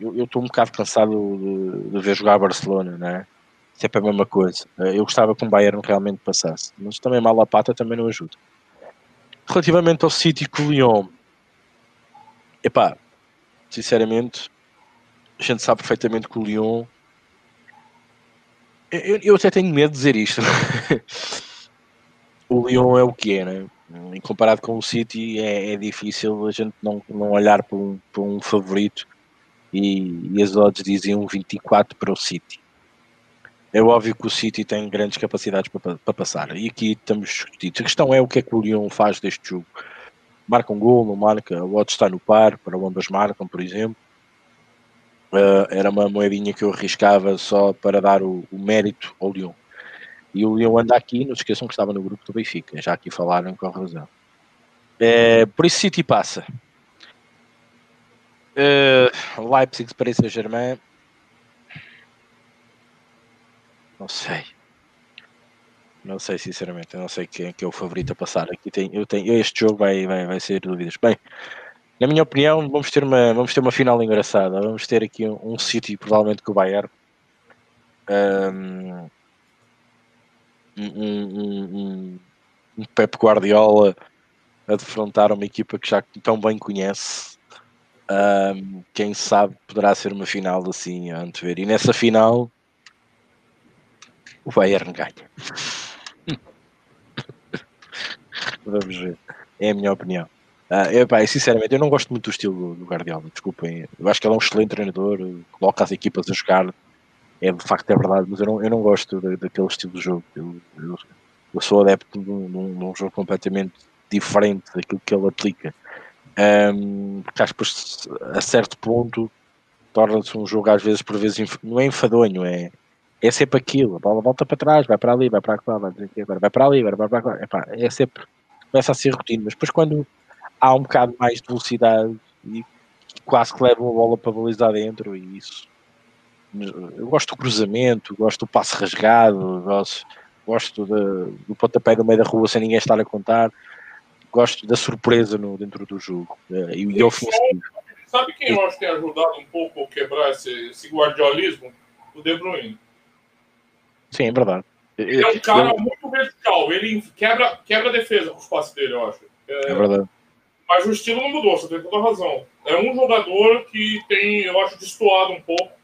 A: eu estou um bocado cansado de, de ver jogar Barcelona, não é? sempre a mesma coisa. Eh, eu gostava que o Bayern realmente passasse, mas também mal a pata também não ajuda. Relativamente ao City com o Lyon, epá, sinceramente, a gente sabe perfeitamente que o Lyon. Eu, eu até tenho medo de dizer isto. o Lyon é o que é, né? E comparado com o City, é, é difícil a gente não, não olhar para um, para um favorito e, e as odds diziam 24 para o City. É óbvio que o City tem grandes capacidades para, para passar. E aqui estamos discutidos. A questão é o que é que o Lyon faz deste jogo. Marca um gol, não marca, o outro está no par, para ambas marcam, por exemplo. Uh, era uma moedinha que eu arriscava só para dar o, o, mérito ao Lyon. E o anda aqui, não se esqueçam que estava no grupo do Benfica, já aqui falaram com razão. Uh, por isso City passa. Uh, Leipzig, Paris Saint-Germain, não sei. Não sei, sinceramente. Eu não sei quem é, que é o favorito a passar. Aqui tem, eu tenho, este jogo vai, vai, vai ser dúvidas. Bem, na minha opinião, vamos ter uma, vamos ter uma final engraçada. Vamos ter aqui um, um City, provavelmente com o Bayern. Um, um, um, um Pep Guardiola a defrontar uma equipa que já tão bem conhece. Um, quem sabe poderá ser uma final assim a antever. E nessa final o Bayern ganha. Vamos ver. É a minha opinião. Uh, eu, pá, sinceramente, eu não gosto muito do estilo do Guardiola, desculpem. Eu acho que ele é um excelente treinador, coloca as equipas a jogar, é de facto é verdade, mas eu não, eu não gosto de, daquele estilo de jogo. Eu, eu, eu sou adepto de um, de um, jogo completamente diferente daquilo que ele aplica. Um, porque acho que a certo ponto torna-se um jogo às vezes por vezes não é enfadonho, é, é sempre aquilo, a bola volta para trás, vai para ali, vai para lá, vai, vai para ali, vai para lá. Epá, é sempre, começa a ser rotina, mas depois quando há um bocado mais de velocidade e quase que leva uma bola para balizar dentro e isso. Eu gosto do cruzamento, gosto do passe rasgado, gosto, gosto de, do pontapé no meio da rua sem ninguém estar a contar, gosto da surpresa no, dentro do jogo eh, e, e ofensivo.
B: Sabe quem eu acho que tem ajudado um pouco a quebrar esse, esse guardiolismo? O De Bruyne.
A: Sim, é verdade.
B: Ele é um cara eu... muito vertical, ele quebra, quebra a defesa com os passes dele, eu acho.
A: É, é verdade.
B: Mas o estilo não mudou, você tem toda a razão. É um jogador que tem, eu acho, destoado um pouco.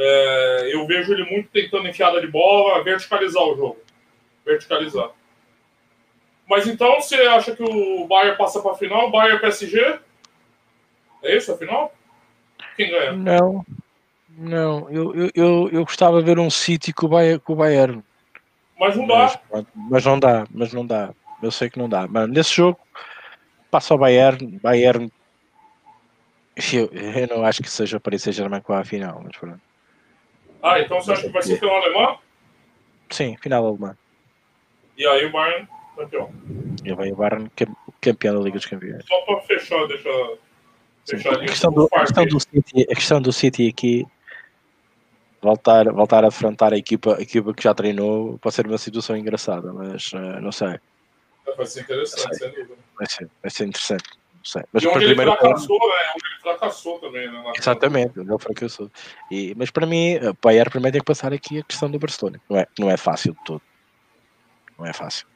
B: É, eu vejo ele muito tentando enfiada de bola, verticalizar o jogo. Verticalizar. Mas então você acha que o Bayern passa para a final? Bayern PSG? É isso a final? Quem ganha?
A: Não. Não, eu, eu, eu, eu gostava de ver um City com o Bayern. Com o Bayern.
B: Mas não dá.
A: Mas, mas, não dá, mas não dá. Eu sei que não dá. Mas nesse jogo passa o Bayern. Bayern. Eu, eu não acho que seja para ser Germain com a final, mas pronto.
B: Ah, então você acha que vai ser final alemã?
A: Sim, final alemã.
B: E aí o Bayern campeão.
A: E vai o Bayern campeão da Liga dos Campeões.
B: Só para fechar, deixar.
A: deixar a, questão do, a, questão do City, a questão do City aqui voltar, voltar a afrontar a equipa, a equipa que já treinou pode ser uma situação engraçada, mas uh, não sei.
B: Vai ser interessante, sem dúvida.
A: Vai ser, vai ser interessante. Sei. Mas
B: e onde ele fracassou, né? Onde ele fracassou também, né?
A: Exatamente, onde ele fracassou. E, mas para mim, o Bayern primeiro tem que passar aqui a questão do Barcelona. Não é, não é fácil de todo. Não é fácil.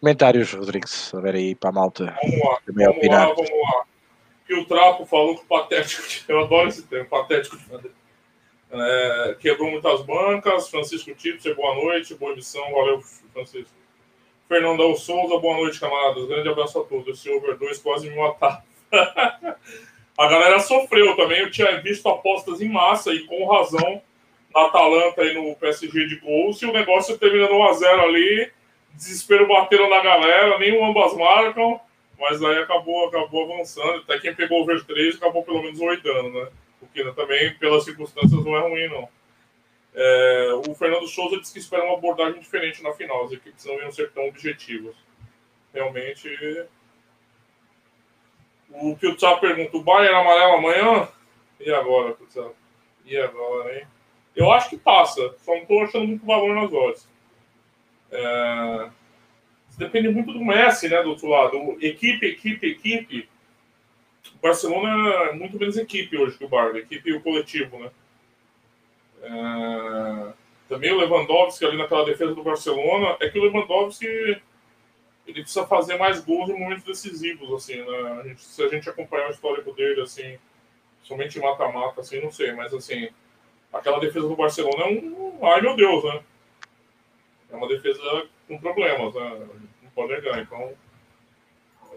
A: Comentários, Rodrigues, a ver aí para a malta.
B: Vamos lá, vamos opinar. lá, vamos lá. Que o Trapo falou que o patético, eu adoro esse termo, patético de é, quebrou muitas bancas. Francisco Tito, boa noite, boa emissão, valeu, Francisco. Fernandão Souza, boa noite, camaradas. Grande abraço a todos. Esse over 2 quase me matar. a galera sofreu também. Eu tinha visto apostas em massa e com razão na Atalanta e no PSG de gols. E o negócio terminando 1x0 ali. Desespero batendo na galera, nenhum ambas marcam. Mas aí acabou, acabou avançando. Até quem pegou o over 3 acabou pelo menos oitando, né? Porque também, pelas circunstâncias, não é ruim, não. É, o Fernando Souza disse que espera uma abordagem diferente na final. As equipes não iam ser tão objetivas. Realmente. O que o Tsá pergunta: o Bayern amarelo amanhã? E agora, Tsá? E agora, hein? Eu acho que passa, só não estou achando muito valor nas odds. É... Depende muito do Messi, né? Do outro lado. Equipe, equipe, equipe. O Barcelona é muito menos equipe hoje que o Bayern, equipe e o coletivo, né? É, também o Lewandowski ali naquela defesa do Barcelona. É que o Lewandowski ele precisa fazer mais gols em momentos decisivos, assim, né? A gente, se a gente acompanhar o histórico dele, assim, somente mata-mata, assim, não sei, mas assim, aquela defesa do Barcelona é um. Ai meu Deus, né? É uma defesa com problemas, né? Não pode negar, então.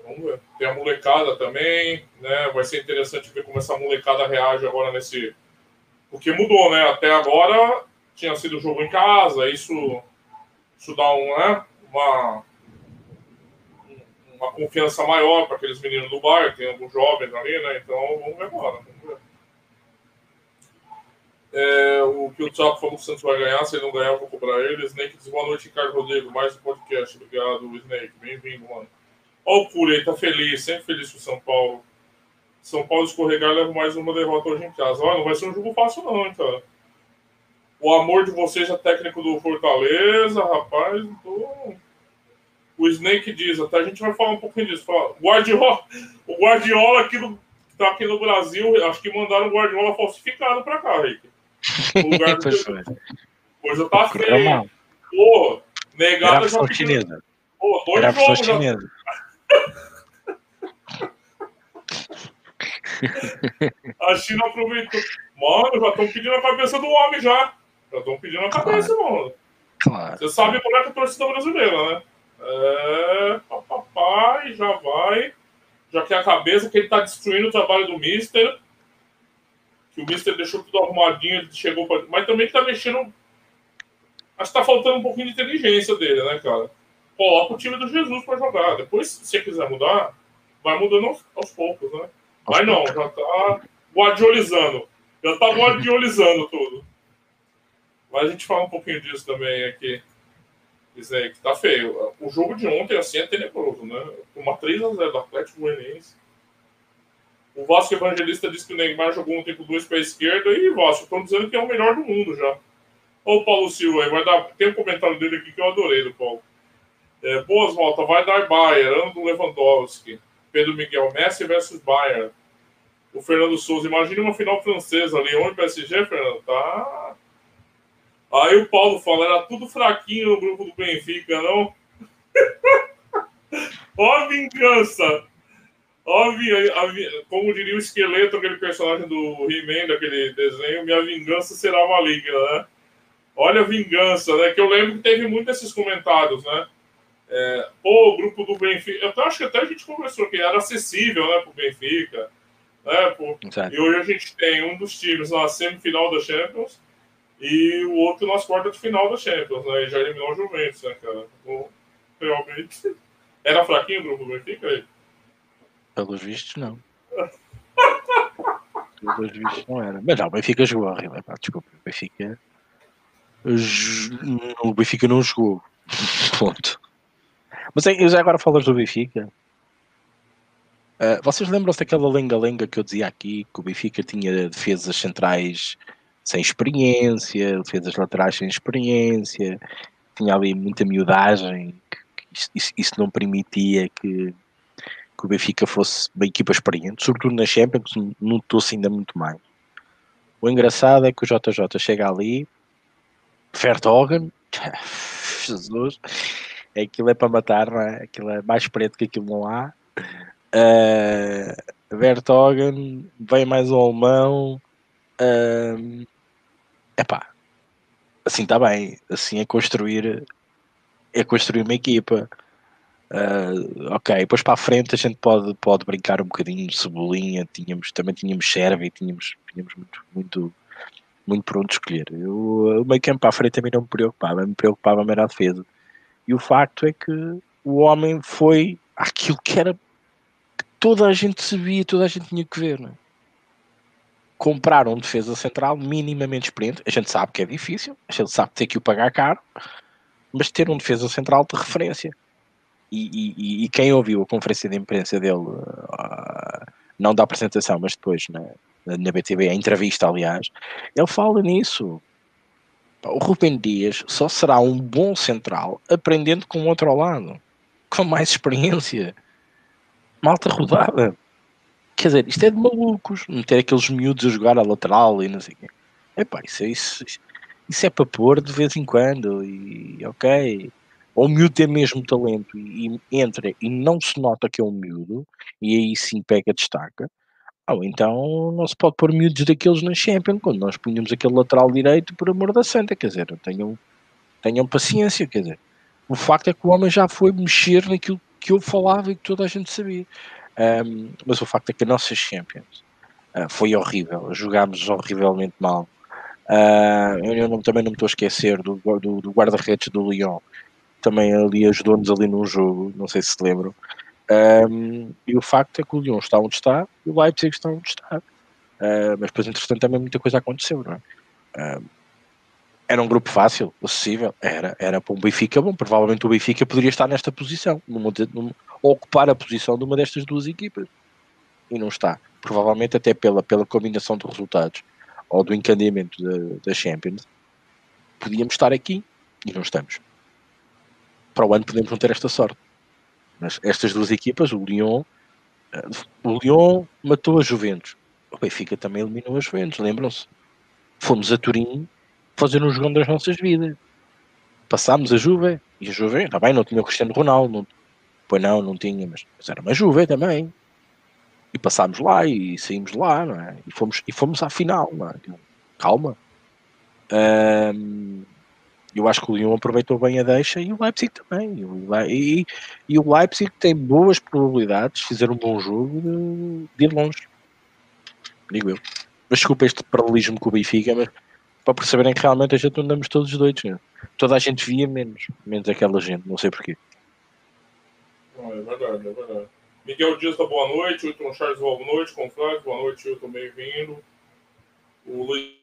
B: Vamos ver. Tem a molecada também, né? Vai ser interessante ver como essa molecada reage agora nesse porque mudou, né? Até agora tinha sido jogo em casa, isso, isso dá um, né? uma, uma confiança maior para aqueles meninos do bairro, tem alguns jovens ali, né? Então vamos ver agora. Vamos ver. É, o que o Thiago falou que o Santos vai ganhar, se ele não ganhar, eu vou cobrar ele. Snake diz boa noite, Ricardo Rodrigo. Mais um podcast. Obrigado, Snake. Bem-vindo, mano. Olha o aí, tá feliz, sempre feliz com o São Paulo. São Paulo escorregar leva mais uma derrota hoje em casa. Olha, não vai ser um jogo fácil, não, hein, cara. O amor de vocês é técnico do Fortaleza, rapaz. Tô... O Snake diz, até a gente vai falar um pouquinho disso. Fala, Guardiola, o Guardiola aqui no, que tá aqui no Brasil, acho que mandaram o Guardiola falsificado pra cá, Rick. O lugar Coisa tá feia. Pô, negado já. Pô, dois jogos já. A China aproveitou. Mano, já estão pedindo a cabeça do homem já. Já estão pedindo a cabeça, claro. mano. Claro. Você sabe como é que é a torcida brasileira, né? É. Papai, já vai. Já quer a cabeça que ele tá destruindo o trabalho do Mister. Que o Mister deixou tudo arrumadinho, ele chegou pra... Mas também tá mexendo. Acho que tá faltando um pouquinho de inteligência dele, né, cara? Coloca o time do Jesus pra jogar. Depois, se você quiser mudar, vai mudando aos, aos poucos, né? Mas não, já tá guardiolizando. Já tá guardiolizando tudo. Mas a gente fala um pouquinho disso também aqui. Isso aí, que tá feio. O jogo de ontem, assim, é tenebroso, né? Uma 3x0 do Atlético Goianiense. O Vasco Evangelista disse que o Neymar jogou um tempo 2 para a esquerda e Vasco estão dizendo que é o melhor do mundo já. Olha o Paulo Silva aí, vai dar. Tem um comentário dele aqui que eu adorei do Paulo. É, boas voltas, vai dar Bayern, ano do Lewandowski. Pedro Miguel Messi versus Bayern. O Fernando Souza, imagine uma final francesa ali. Onde PSG, Fernando? Tá. Aí o Paulo fala, era tudo fraquinho no grupo do Benfica, não? Ó a vingança! Ó, a, a, como diria o esqueleto, aquele personagem do He-Man, daquele desenho, minha vingança será maligna, né? Olha a vingança, né? Que eu lembro que teve muitos desses comentários, né? É, pô, o grupo do Benfica. Eu acho que até a gente conversou que era acessível, né, pro Benfica. Né, pô, e hoje a gente tem um dos times na semifinal da Champions e o outro nas quartas de final da Champions, né? E já eliminou o Juventus, né, cara? Então, realmente. Era fraquinho o grupo do Benfica aí?
A: Pelos vistos, não. Pelos vistos, não era. Mas não, o Benfica jogou horrível. Desculpa, o Benfica. O Benfica não jogou. Ponto. Mas eu já agora falas do Benfica. Uh, vocês lembram-se daquela lenga-lenga que eu dizia aqui que o Benfica tinha defesas centrais sem experiência, defesas laterais sem experiência, tinha ali muita miudagem, isso, isso não permitia que, que, o Benfica fosse uma equipa experiente, sobretudo na Champions, notou-se ainda muito mais. O engraçado é que o JJ chega ali, Vertogen, Jesus, aquilo é para matar, não é? Aquilo é mais preto que aquilo não há. Uh, vem mais um alemão. Uh, epá, assim está bem. Assim é construir, é construir uma equipa. Uh, ok, depois para a frente a gente pode, pode brincar um bocadinho de cebolinha. Tínhamos, também tínhamos Sérvia tínhamos, tínhamos muito, muito, muito pronto escolher. Eu, o meio campo para a frente também não me preocupava, me preocupava mais a defesa. E o facto é que o homem foi aquilo que era toda a gente sabia, toda a gente tinha que ver. Não é? Comprar um defesa central minimamente experiente, a gente sabe que é difícil, a gente sabe tem que o pagar caro, mas ter um defesa central de referência. E, e, e quem ouviu a conferência de imprensa dele, uh, não da apresentação, mas depois na, na BTV, a entrevista, aliás, ele fala nisso o Rubem Dias só será um bom central aprendendo com o outro lado, com mais experiência, malta rodada. Quer dizer, isto é de malucos, meter aqueles miúdos a jogar a lateral e não sei o quê. Epá, isso, é, isso, isso é para pôr de vez em quando e ok. Ou o miúdo tem mesmo talento e, e entra e não se nota que é um miúdo e aí sim pega destaca ou então não se pode pôr miúdos daqueles na Champions, quando nós punhamos aquele lateral direito, por amor da santa, quer dizer, tenham, tenham paciência, quer dizer. O facto é que o homem já foi mexer naquilo que eu falava e que toda a gente sabia. Um, mas o facto é que a nossa Champions uh, foi horrível, jogámos horrivelmente mal. Uh, eu não, também não me estou a esquecer do, do, do guarda-redes do Lyon, também ali ajudou-nos ali num jogo, não sei se se lembram. Um, e o facto é que o Lyon está onde está e o Leipzig está onde está. Uh, mas depois, entretanto, também muita coisa aconteceu, não é? Uh, era um grupo fácil, acessível, era, era para um Benfica bom. Provavelmente o Benfica poderia estar nesta posição, numa, numa, ocupar a posição de uma destas duas equipas. E não está. Provavelmente até pela, pela combinação de resultados ou do encadeamento da, da Champions, podíamos estar aqui e não estamos. Para o ano podemos não ter esta sorte. Mas estas duas equipas, o Lyon, o Lyon matou a Juventus. O Benfica também eliminou a Juventus, lembram-se? Fomos a Turim fazer um jogão das nossas vidas. Passámos a Juve, e a Juve, está bem, não tinha o Cristiano Ronaldo, não, pois não, não tinha, mas, mas era uma Juve também. E passámos lá e saímos lá, não é? E fomos, e fomos à final, não é? Calma. Um, eu acho que o Lyon aproveitou bem a deixa e o Leipzig também. E, e o Leipzig tem boas probabilidades de fazer um bom jogo de, de ir longe. Digo eu. Mas desculpa este paralelismo com o Benfica, mas para perceberem que realmente a gente andamos todos doidos. Né? Toda a gente via menos, menos aquela gente, não sei porquê.
B: Não, é verdade, é verdade. Miguel Dias da boa noite, Hilton Charles boa noite, Confrade, boa noite, Hilton, bem-vindo. O Luiz,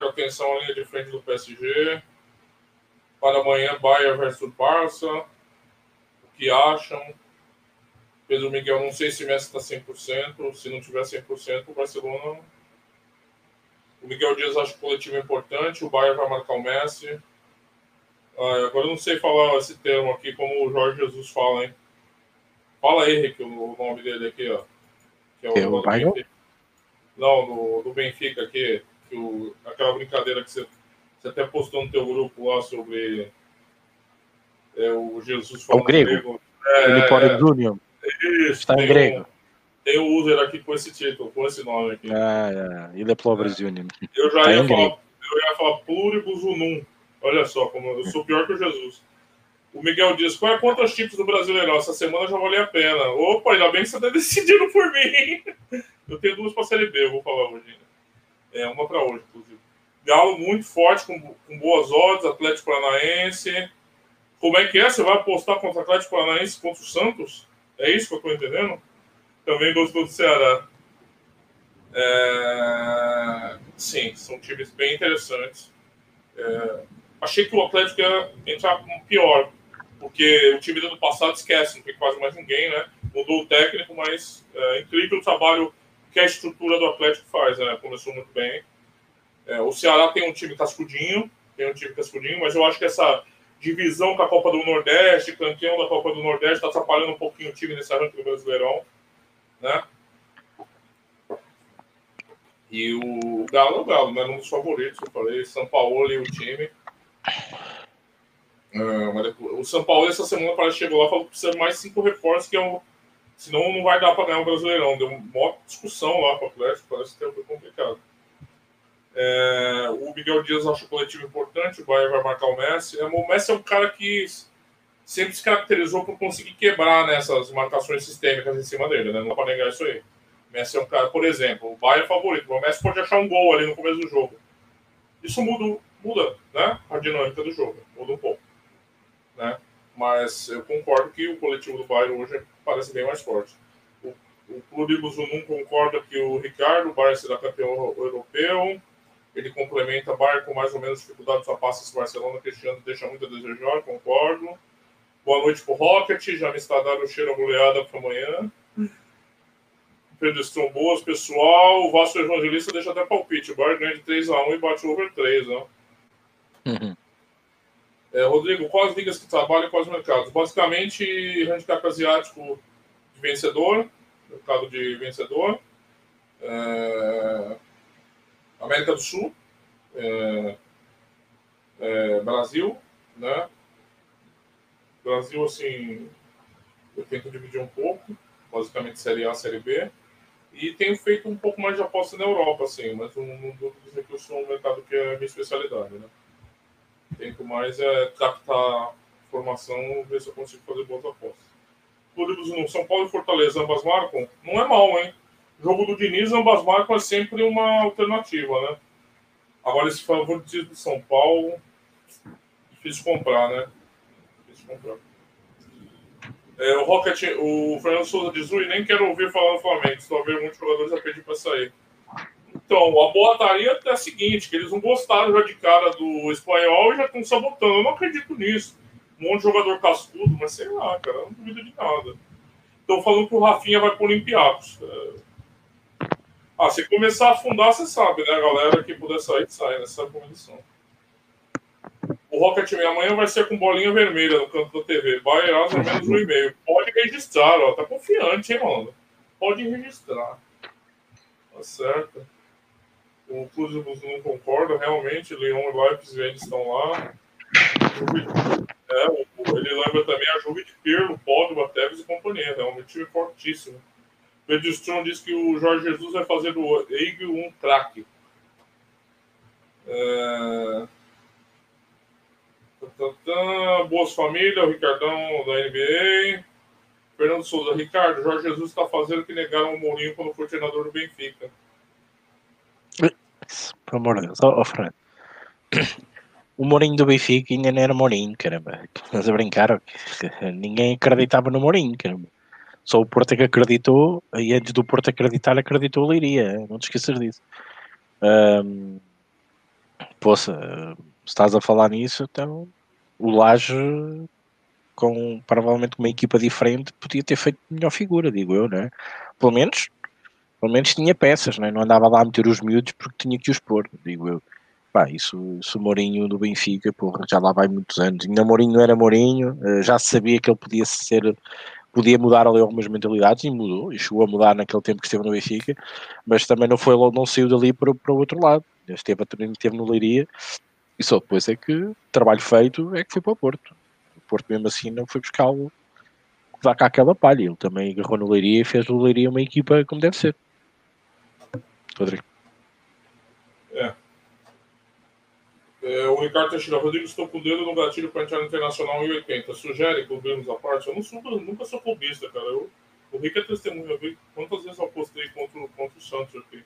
B: atenção à linha de frente do PSG. Para amanhã, Bayern versus Barça. O que acham? Pedro Miguel, não sei se Messi está 100%. Se não tiver 100%, o Barcelona. O Miguel Dias acha que o coletivo é importante. O Bayern vai marcar o Messi. Ah, agora eu não sei falar esse termo aqui, como o Jorge Jesus fala, hein? Fala aí, Henrique, o nome dele aqui, ó.
A: Que é o, o Bayern?
B: Não, do, do Benfica aqui. Que o, aquela brincadeira que você Você até postou no teu grupo lá sobre é, o Jesus falando
A: o grego. grego. É, Unipore Junior. Isso, Está em grego. Um,
B: tem o user aqui com esse título, com esse nome aqui.
A: Ah, é. Ele é Plovers é. Junior.
B: Eu já tá ia, falar, eu ia falar Pluribus Unum. Olha só, como eu sou pior que o Jesus. O Miguel diz: qual é quantos chips do Brasileirão? Essa semana já valeu a pena. Opa, ainda bem que você está decidindo por mim. Eu tenho duas para a Série B, eu vou falar hoje. É, uma para hoje, inclusive. Galo muito forte, com, com boas odds, Atlético Paranaense. Como é que é? Você vai apostar contra o Atlético Paranaense contra o Santos? É isso que eu estou entendendo? Também gostou do Ceará. É... Sim, são times bem interessantes. É... Achei que o Atlético ia entrar pior, porque o time do ano passado esquece, não tem quase mais ninguém, né? Mudou o técnico, mas é incrível o trabalho que a estrutura do Atlético faz, né? Começou muito bem. É, o Ceará tem um time cascudinho, tem um time cascudinho, mas eu acho que essa divisão com a Copa do Nordeste, campeão da Copa do Nordeste, está atrapalhando um pouquinho o time nesse arranque do Brasileirão, né? E o Galo é o Galo, né? Um dos favoritos, eu falei, São Paulo e o time. Uh, o São Paulo essa semana parece chegou lá e falou que precisa mais cinco reforços, que é um, senão não vai dar para ganhar o Brasileirão. Deu uma discussão lá com o Atlético, parece que foi complicado. É, o Miguel Dias acha o coletivo importante, o Bayern vai marcar o Messi. É, o Messi é um cara que sempre se caracterizou por conseguir quebrar nessas marcações sistêmicas em cima dele, né? Não dá para negar isso aí. O Messi é um cara, por exemplo, o Bayern é favorito, o Messi pode achar um gol ali no começo do jogo. Isso muda, muda né? a dinâmica do jogo, muda um pouco. Né? Mas eu concordo que o coletivo do Bayern hoje parece bem mais forte. O, o Clube Zunum concorda que o Ricardo, o Bayern será campeão europeu. Ele complementa Bayern com mais ou menos dificuldades a passes Barcelona, que este ano deixa muito a desejar, concordo. Boa noite pro Rocket, já me está dando o cheiro a goleada para amanhã. Pedro boas, pessoal. O Vasco Evangelista deixa até palpite. O Bayern ganha de 3x1 e bate over 3, né? Uhum. É, Rodrigo, quais ligas que trabalham e quais mercados? Basicamente, handicap asiático de vencedor, mercado de vencedor. É, América do Sul, é, é, Brasil, né? Brasil, assim, eu tento dividir um pouco, basicamente Série A, Série B. E tenho feito um pouco mais de aposta na Europa, assim, mas não, não dúvida dizer que eu sou um mercado que é a minha especialidade, né? Tento mais é captar informação, ver se eu consigo fazer boas apostas. Clubes no São Paulo e Fortaleza, ambas marcam? Não é mal, hein? Jogo do Diniz, ambas marcam é sempre uma alternativa, né? Agora, esse favoritismo de São Paulo, difícil comprar, né? É, o Rocket, o Fernando Souza diz, Ui, nem quero ouvir falar no Flamengo, estou vendo muitos jogadores a pedir para sair. Então, a boataria é a seguinte, que eles não gostaram já de cara do espanhol e já estão sabotando. Eu não acredito nisso. Um monte de jogador cascudo, mas sei lá, cara, não duvido de nada. Estão falando que o Rafinha vai para Olympiacos. É... Ah, se começar a afundar, você sabe, né, galera? Que puder sair, sai nessa condição. O Rocket Man amanhã vai ser com bolinha vermelha no canto da TV. Vai a menos um e-mail. Pode registrar, ó. Tá confiante, hein, mano? Pode registrar. Tá certo. O Clube não concorda, realmente. Leon e Leipzig estão lá. É, ele lembra também a Juve de Pirlo, Pogba, Tevez e companhia. Realmente time fortíssimo. O Edstrom diz que o Jorge Jesus vai fazer do Eig um craque. É... Boas famílias, o Ricardão da NBA. Fernando Souza, Ricardo, Jorge Jesus está fazendo o que negaram o Mourinho quando foi treinador do Benfica.
A: Pelo amor de Deus, oh. O Mourinho do Benfica ainda não era Mourinho, caramba. Estás a brincar? Ninguém acreditava no Mourinho, caramba. Só o Porto é que acreditou, e antes do Porto acreditar, acreditou a Leiria. Não te esqueças disso. Um, poxa, estás a falar nisso, então o Laje com provavelmente uma equipa diferente podia ter feito melhor figura, digo eu, né? Pelo menos, pelo menos tinha peças, né? não andava lá a meter os miúdos porque tinha que os pôr, digo eu. Pá, isso, isso o Mourinho do Benfica, porra, já lá vai muitos anos. Ainda Mourinho era Mourinho, eh, já sabia que ele podia ser, podia mudar ali algumas mentalidades e mudou, e chegou a mudar naquele tempo que esteve no Benfica, mas também não foi não saiu dali para, para o outro lado. Esteve, esteve no Leiria E só depois é que trabalho feito é que foi para o Porto. O Porto mesmo assim não foi buscar o dá cá aquela palha. Ele também agarrou no Leiria e fez do Leiria uma equipa como deve ser. Rodrigo.
B: É. é o Ricardo Teixeira, Rodrigo, estou com o dedo no gatilho para entrar no Internacional em 80. Sugere clubismos à parte? Eu não sou, nunca sou clubista, cara. Eu, o Rick é testemunha. Eu vi quantas vezes eu apostei contra, contra o Santos aqui.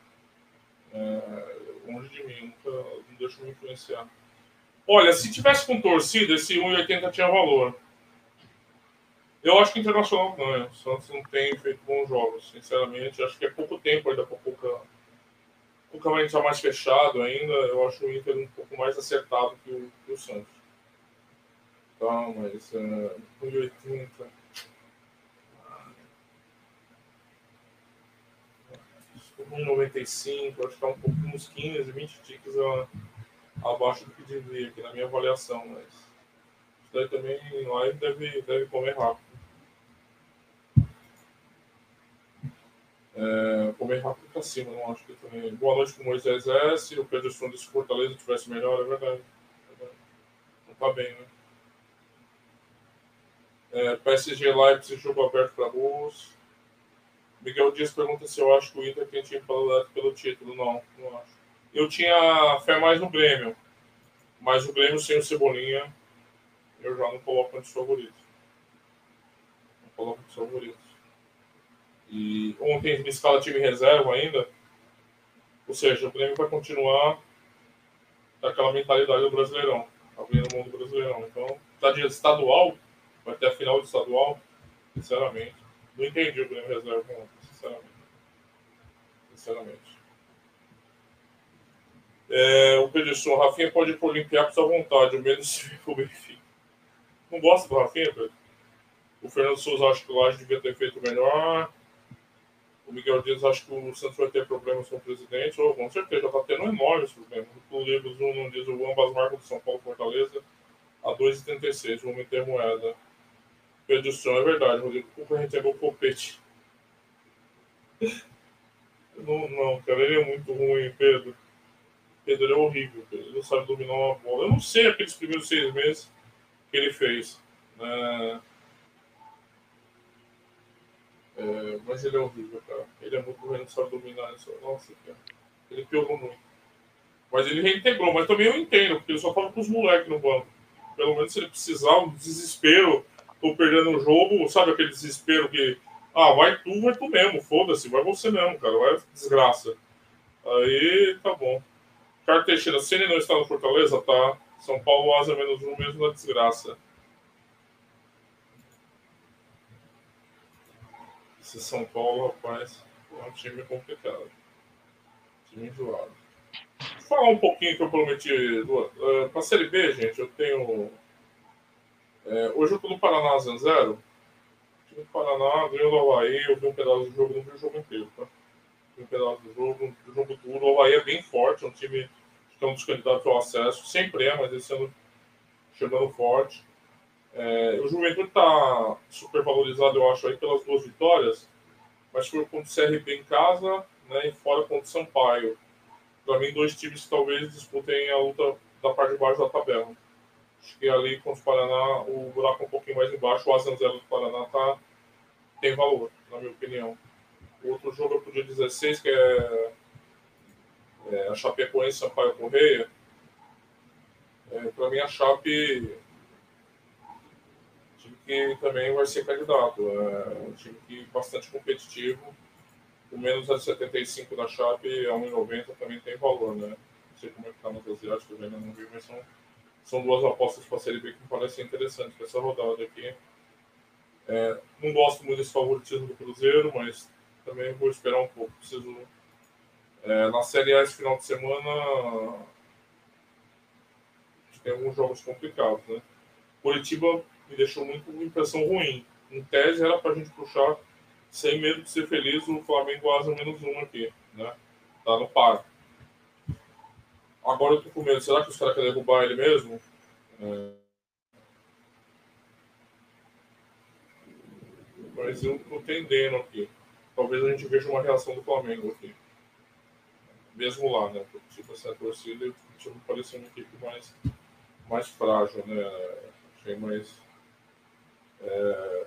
B: É, longe de mim, nunca não deixo me influenciar. Olha, se tivesse com torcida, esse 1,80 tinha valor. Eu acho que o Internacional ganha. O Santos não tem feito bons jogos, sinceramente. Acho que é pouco tempo ainda para o Cuca. O Cuca vai entrar mais fechado ainda. Eu acho o Inter um pouco mais acertado que o, que o Santos. Tá, mas é, 1,80. 1,95, acho que é um pouco uns 15, 20 tiques abaixo do que devia aqui na minha avaliação, mas isso daí também live deve, deve comer rápido. É, comer rápido para cima, não acho que também. Boa noite o Moisés S. O Pedro se Fortaleza tivesse melhor, é verdade. Não está bem, né? É, PSG Leipzig, jogo aberto para Luz. Miguel Dias pergunta se eu acho que o Inter tem time para pelo título. Não, não acho. Eu tinha fé mais no Grêmio, mas o Grêmio sem o Cebolinha eu já não coloco entre os favoritos. Não coloco entre os favoritos. E ontem me escala time reserva ainda. Ou seja, o Grêmio vai continuar daquela mentalidade do Brasileirão, abrindo o mundo brasileirão. Então, tá de estadual, vai ter a final de estadual, sinceramente. Não entendi o Grêmio reserva ontem, sinceramente. Sinceramente. É, o Pedro Rafinha pode ir para o Olympiacos à vontade, o menos se vir o Benfica. Não gosta do Rafinha, Pedro? O Fernando Souza acha que o Laje devia ter feito melhor. O Miguel Dias acha que o Santos vai ter problemas com o presidente. Oh, com certeza, está tendo enormes problemas. O Livros 1 não diz o ambas marcas do São Paulo Fortaleza a 2,36. Vamos meter moeda. Pedro é verdade, Rodrigo. O é o copete. Não, não, cara, ele é muito ruim, Pedro. Pedro é horrível, ele não sabe dominar uma bola. Eu não sei aqueles primeiros seis meses que ele fez. Né? É, mas ele é horrível, cara. Ele é muito ruim, não sabe dominar. Nossa, cara. Ele piorou muito. Mas ele reintegrou, mas também eu entendo, porque ele só fala com os moleques no banco. Pelo menos se ele precisar, um desespero, tô perdendo o jogo, sabe aquele desespero que. Ah, vai tu, vai tu mesmo, foda-se, vai você mesmo, cara, vai desgraça. Aí tá bom. Carlos Teixeira, ele não está no Fortaleza, tá. São Paulo asa menos um mesmo na desgraça. Esse São Paulo, rapaz, é um time complicado. Time enjoado. Falar um pouquinho que eu prometi. Uh, eh, Para a Série B, gente, eu tenho. É, hoje eu estou no Paraná 0 0 O time Paraná ganhou do Havaí. Eu vi um pedaço do jogo, não vi o jogo inteiro, tá? Pedaço do jogo, do jogo duro. O Havaí é bem forte, é um time que é um dos candidatos ao acesso. Sempre é, mas esse ano chegando forte. É, o Juventude está super valorizado, eu acho, aí pelas duas vitórias, mas foi contra o CRB em casa né, e fora contra o Sampaio. Para mim, dois times que talvez disputem a luta da parte de baixo da tabela. Acho que ali contra o Paraná, o buraco é um pouquinho mais embaixo, o Asa Zero do Paraná tá, tem valor, na minha opinião. Outro jogo é pro dia 16, que é, é a Chapecoense Sampaio Correia. É, para mim, a Chape que também vai ser candidato. É um time que bastante competitivo. O menos a 75 da Chape a 1,90 também tem valor, né? Não sei como é que tá nos asiáticos, ainda não vi, mas são, são duas apostas para a Série B que me parecem interessantes essa rodada aqui. É, não gosto muito desse favoritismo do Cruzeiro, mas também vou esperar um pouco. Preciso. É, na Série A esse final de semana tem alguns jogos complicados, né? Curitiba me deixou muito impressão ruim. Em tese era para a gente puxar sem medo de ser feliz o Flamengo asa menos um aqui, né? Tá no par. Agora eu tô com medo. Será que os caras querem derrubar ele mesmo? É... Mas eu tô tendendo aqui. Talvez a gente veja uma reação do Flamengo aqui. Mesmo lá, né? Porque, tipo, essa torcida me pareceu uma equipe mais, mais frágil, né? Achei mais, é,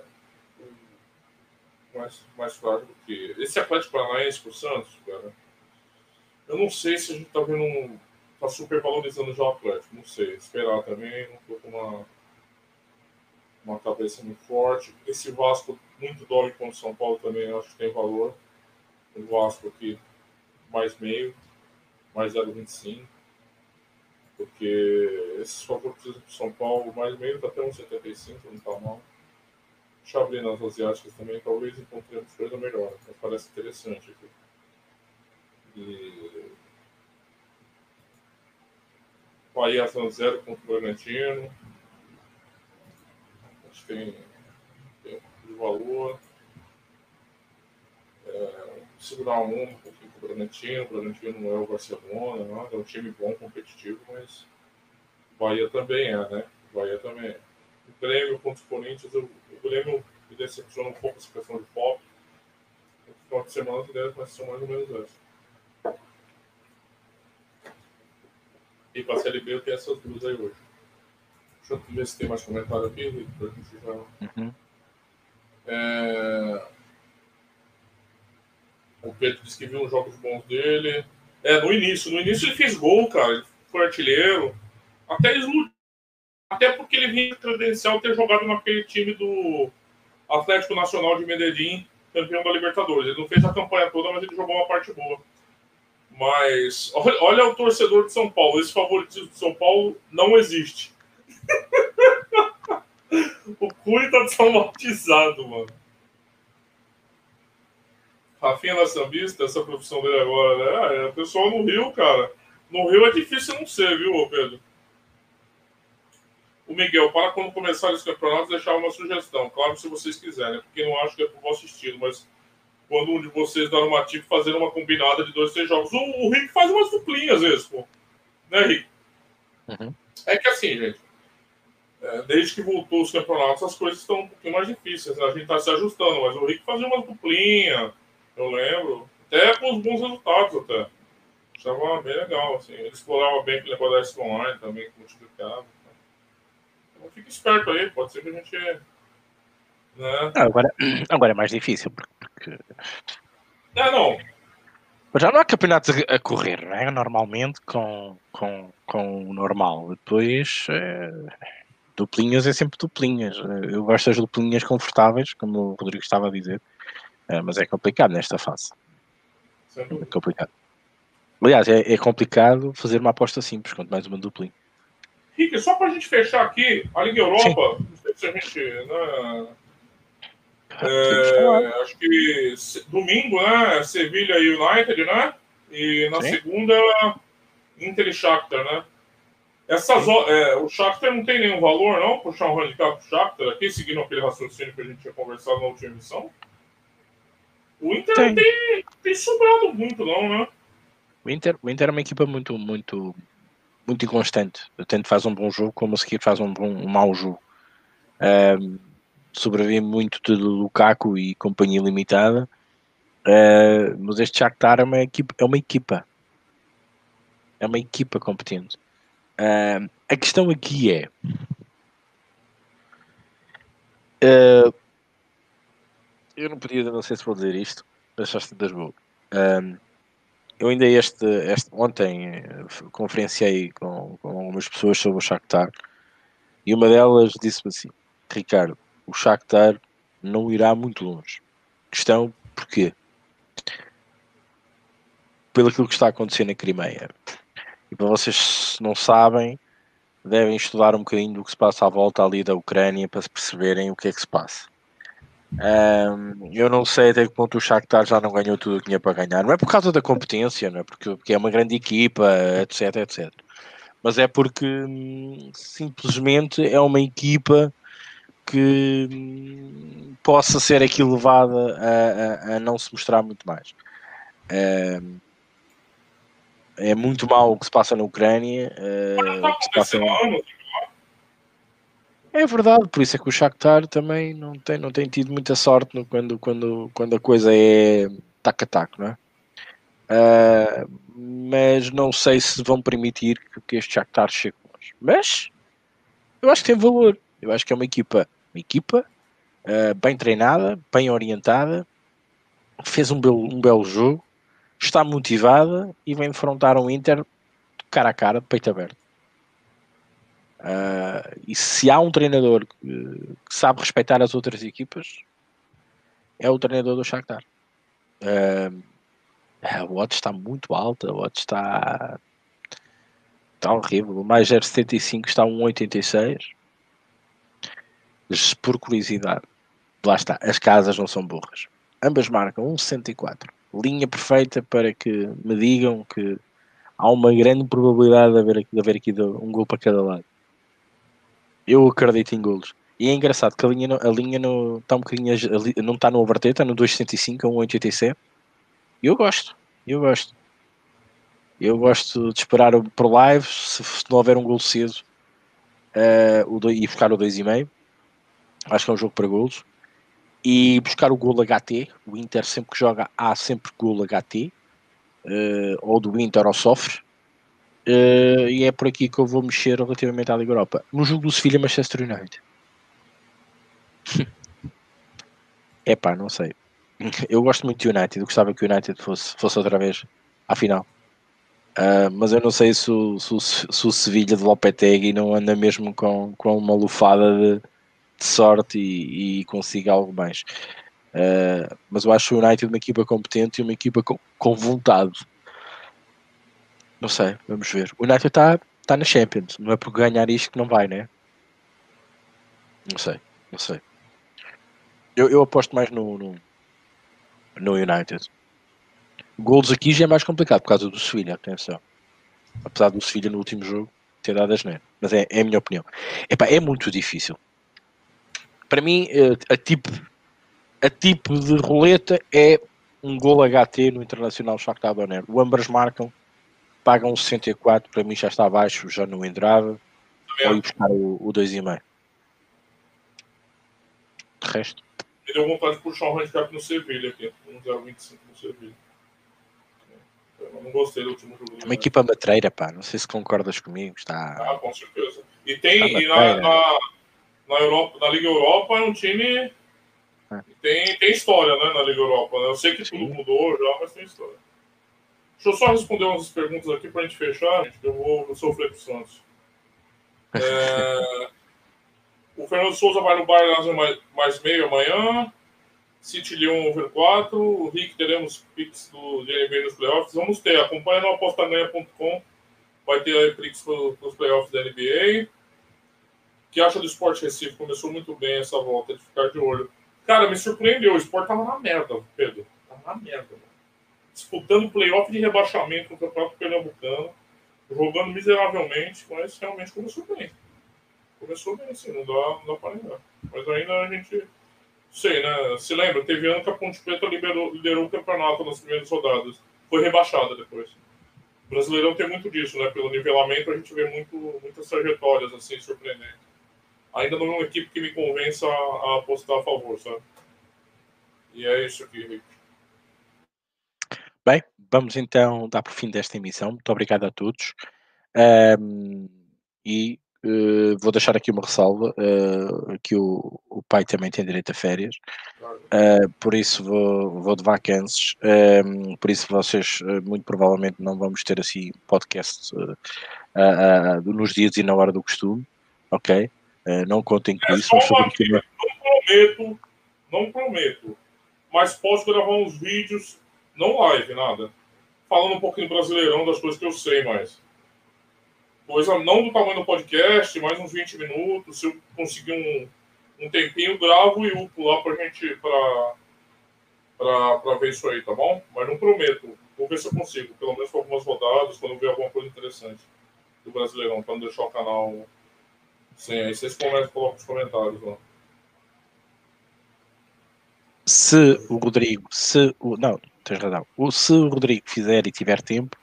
B: mais, mais frágil do que. Esse Atlético Paranaense com o Santos, cara, eu não sei se a gente tá vendo um. tá super valorizando já o Atlético, não sei. Esperar também, não tô com uma, uma cabeça muito forte. Esse Vasco muito dólar contra o São Paulo também acho que tem valor. O Vasco aqui mais meio, mais 0,25. Porque esses favoritismos do São Paulo, mais meio está até 1,75, não está mal. Deixa eu abrir nas asiáticas também, talvez encontremos coisa melhor. Mas parece interessante aqui. E... Bahia San Zero contra o Bragantino. Acho que tem, valor. É, segurar um, um pouquinho com o Bragantino. O Bragantino não é o Barcelona, não, é um time bom, competitivo, mas o Bahia também é, né? O Bahia também é. O Grêmio contra os Corinthians, o, o Grêmio me decepciona um pouco essa questão de foco. No final de semana, a ideia vai ser mais ou menos essa. E para a Série B eu tenho essas duas aí hoje. Deixa eu ver se tem mais comentário aqui, para a gente já. Uhum. É... O Pedro disse que viu uns jogos bons dele. É, no início. No início ele fez gol, cara. Ele foi artilheiro. Até iludiu. Até porque ele vinha credencial ter jogado naquele time do Atlético Nacional de Medellín, campeão da Libertadores. Ele não fez a campanha toda, mas ele jogou uma parte boa. Mas olha, olha o torcedor de São Paulo. Esse favoritismo de São Paulo não existe. O Cunha tá traumatizado, mano. Rafinha na sambista, essa profissão dele agora, né? Ah, é, o pessoal no Rio, cara. No Rio é difícil não ser, viu, Pedro? O Miguel, para quando começar esse campeonato, deixar uma sugestão. Claro, se vocês quiserem, porque não acho que é pro vosso estilo, mas quando um de vocês dá uma tip fazer uma combinada de dois, três jogos. O, o Rick faz umas duplinhas às vezes, pô. Né, Rick? Uhum. É que assim, gente. É, desde que voltou os campeonatos, as coisas estão um pouquinho mais difíceis. Né? A gente tá se ajustando, mas o Rick fazia umas duplinhas eu lembro. Até com os bons resultados, até. Achava bem legal, assim. Ele explorava bem aquele negócio da Expo Online também, multiplicava. Então fica esperto aí, pode ser que a gente. Né?
A: agora, agora é mais difícil, porque.
B: É, não.
A: Já não há campeonatos a correr, não é? Normalmente com, com, com o normal. Depois. É... Duplinhas é sempre duplinhas. Eu gosto das duplinhas confortáveis, como o Rodrigo estava a dizer. É, mas é complicado nesta fase. É complicado. Aliás, é, é, complicado fazer uma aposta simples, quanto mais uma duplinha.
B: Rick, só para a gente fechar aqui, a Liga Europa, Sim. não sei se a gente. Né, é, acho que domingo, né? Sevilha e United, né? E na Sim. segunda, Inter e Shakhtar, né? Essas, é, o Shakhtar não tem nenhum valor, não? Puxar um handicap pro Shakhtar aqui, seguindo aquele raciocínio que a gente tinha conversado na última emissão? O Inter tem. tem, tem sobrado muito, não, né? O Inter,
A: o Inter é uma equipa muito, muito, muito inconstante. Tanto faz um bom jogo como a seguir faz um, bom, um mau jogo. Um, sobrevive muito de Lukaku e companhia limitada. Uh, mas este Shakhtar é uma equipa, é uma equipa. É uma equipa competente. Uh, a questão aqui é uh, eu não podia, não sei se vou dizer isto, mas só das vou. Um, eu ainda este, este ontem eh, conferenciei com, com algumas pessoas sobre o Shakhtar e uma delas disse-me assim, Ricardo, o Shakhtar não irá muito longe. Questão porquê? Pelo aquilo que está a acontecer na Crimeia. E para vocês não sabem, devem estudar um bocadinho do que se passa à volta ali da Ucrânia para se perceberem o que é que se passa. Um, eu não sei até que ponto o Shakhtar já não ganhou tudo o que tinha para ganhar. Não é por causa da competência, não é porque, porque é uma grande equipa, etc, etc. Mas é porque hum, simplesmente é uma equipa que hum, possa ser aqui levada a, a, a, não se mostrar muito mais. Um, é muito mal o que se passa na Ucrânia. Uh, o que se passa na... É verdade, por isso é que o Shakhtar também não tem, não tem tido muita sorte no, quando, quando, quando a coisa é tac a tac, não é? Uh, mas não sei se vão permitir que este Shakhtar chegue longe. Mas eu acho que tem valor. Eu acho que é uma equipa, uma equipa uh, bem treinada, bem orientada, fez um belo, um belo jogo, está motivada e vai enfrentar um Inter cara a cara, de peito aberto. Uh, e se há um treinador que, sabe respeitar as outras equipas, é o treinador do Shakhtar. Uh, o odds está muito alta, o odds está, está horrível. O mais 0,75 está a 1,86. Por curiosidade, lá está, as casas não são burras. Ambas marcam 1,64. Linha perfeita para que me digam que há uma grande probabilidade de haver, de haver aqui um gol para cada lado. Eu acredito em golos. E é engraçado que a linha, a linha no, está um bocadinho, não está no overter, está no 2,65 a 1,87. Eu gosto, eu gosto. Eu gosto de esperar por live, se, se não houver um gol cedo, uh, o e buscar o 2,5. Acho que é um jogo para golos. E buscar o gol HT. O Inter sempre que joga há sempre gol HT. Uh, eh, ou do Inter ou sofre. Uh, e é por aqui que eu vou mexer relativamente à Liga Europa. No jogo do Sevilha Manchester United. é pá, não sei. Eu gosto muito do United. Eu gostava que o United fosse, fosse outra vez à final. Uh, mas eu não sei se o, se, se o Sevilha de Lopetegui não anda mesmo com, com uma lufada de, de sorte e, e consiga algo mais. Uh, mas eu acho o United uma equipa competente e uma equipa com, com vontade. Não sei, vamos ver. O United está tá na Champions, não é por ganhar isto que não vai, né? Não sei, não sei. Eu, eu aposto mais no, no, no United. Golos aqui já é mais complicado por causa do Sevilha, atenção. Apesar do Sevilha no último jogo ter dado a geneira. Mas é, é a minha opinião. Epá, é muito difícil. Para mim, eh, a tipo, a tipo de roleta é um gol HT no Internacional Shakhtar Donetsk. O ambas marcam, pagam 64, para mim já está abaixo, já não entrava. Ou ir buscar o, o 2,5. De resto.
B: Me deu vontade de puxar um handicap no Sevilha aqui, um 0,25 no Sevilha. Eu não gostei do último jogo.
A: É uma equipa matreira, pá. Não sei se concordas comigo. Está...
B: Ah, com certeza. E tem e na, na, na, Europa, na Liga Europa é um time. É. Tem, tem história, né, na Liga Europa. Né? Eu sei que Sim. tudo mudou já, mas tem história. Deixa eu só responder umas perguntas aqui pra gente fechar, gente, que eu vou sofrer pro Santos. É... o Fernando Souza vai no Bayern mais, mais meio amanhã. City Leon over 4, o Rick teremos Pix do DNB nos playoffs. Vamos ter, acompanha no apostaganha.com, vai ter Pix para os playoffs da NBA. O que acha do Sport Recife? Começou muito bem essa volta, de ficar de olho. Cara, me surpreendeu, o Sport tava na merda, Pedro. Tava na merda. Mano. Disputando playoff de rebaixamento no Campeonato Pernambucano, jogando miseravelmente, mas realmente começou bem. Começou bem, assim, não dá, não dá para negar. Mas ainda a gente sei, né? Se lembra, teve ano que a Ponte Preta liberou, liderou o campeonato nas primeiras rodadas. Foi rebaixada depois. O Brasileirão tem muito disso, né? Pelo nivelamento a gente vê muito, muitas trajetórias assim surpreendentes. Ainda não é uma equipe que me convença a, a apostar a favor, sabe? E é isso aqui, Rick.
A: Bem, vamos então dar por fim desta emissão. Muito obrigado a todos. Um, e Uh, vou deixar aqui uma ressalva uh, que o, o, pai também tem direito a férias uh, por isso vou, vou de vacances ehm, por isso vocês muito provavelmente não vamos ter assim podcast nos dias e na hora do costume ok não contem com é isso
B: aqui, não prometo não prometo mas posso gravar uns vídeos não live nada falando um pouquinho brasileirão das coisas que eu sei mais coisa não do tamanho do podcast, mais uns 20 minutos. Se eu conseguir um, um tempinho, gravo e upo lá pra gente, pra, pra, pra ver isso aí, tá bom? Mas não prometo. Vou ver se eu consigo, pelo menos com algumas rodadas, quando eu ver alguma coisa interessante do Brasileirão, pra não deixar o canal sem. Aí vocês conversam, colocam nos comentários lá.
A: Se o Rodrigo, se o. Não, tens razão. O, se o Rodrigo fizer e tiver tempo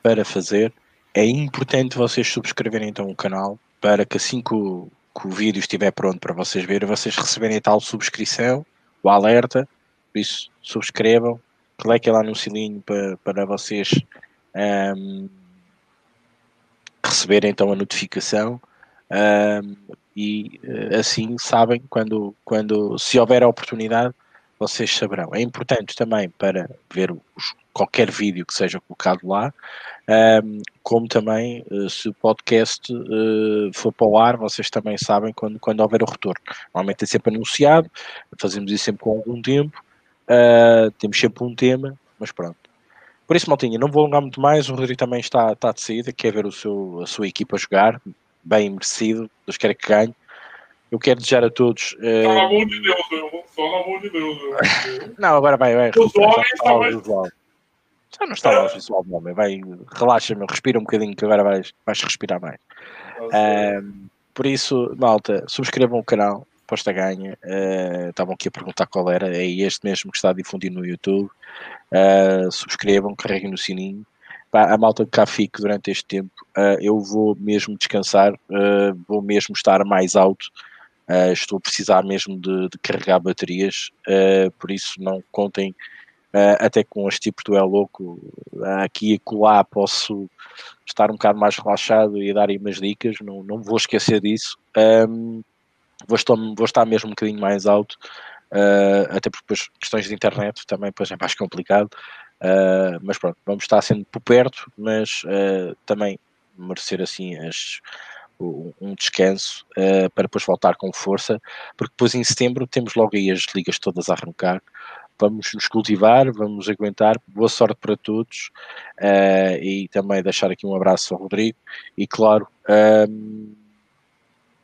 A: para fazer, é importante vocês subscreverem então o canal para que assim que o, que o vídeo estiver pronto para vocês verem, vocês receberem tal subscrição, o alerta, por isso subscrevam cliquem lá no sininho para, para vocês um, receberem então a notificação e uh, assim sabem quando, quando se houver a oportunidade vocês saberão. É importante também para ver os, qualquer vídeo que seja colocado lá, um, como também uh, se o podcast uh, for para o ar, vocês também sabem quando, quando houver o retorno. Normalmente é sempre anunciado, fazemos isso sempre com algum tempo, uh, temos sempre um tema, mas pronto. Por isso, Maltinha, não vou alongar muito mais, o Rodrigo também está, está de saída, quer ver o seu, a sua equipa jogar, bem merecido, Deus quer que ganhe. Eu quero desejar a todos.
B: Uh... Só na mão de Deus, eu, só na mão de Deus. Eu.
A: não, agora vai, vai.
B: Os homens também.
A: Já não está mais visual do homem, vai, relaxa, meu, respira um bocadinho que agora vais, vais respirar mais. Uh, por isso, malta, subscrevam o canal, posta ganha. Uh, estavam aqui a perguntar qual era, é este mesmo que está a difundir no YouTube. Uh, subscrevam, carreguem no sininho. Pá, a malta que cá fique durante este tempo, uh, eu vou mesmo descansar, vou mesmo estar mais alto. Uh, estou a precisar mesmo de, de carregar baterias, uh, por isso não contem uh, até com este tipo do é louco. aqui e colar posso estar um bocado mais relaxado e dar aí umas dicas, não, não vou esquecer disso. Um, vou, estar, vou estar mesmo um bocadinho mais alto, até porque depois questões de internet também depois é mais complicado. Mas pronto, vamos estar sendo por perto, mas também merecer assim as um descanso uh, para depois voltar com força, porque depois em setembro temos logo aí as ligas todas a arrancar. Vamos nos cultivar, vamos aguentar. Boa sorte para todos uh, e também deixar aqui um abraço ao Rodrigo. E claro, um,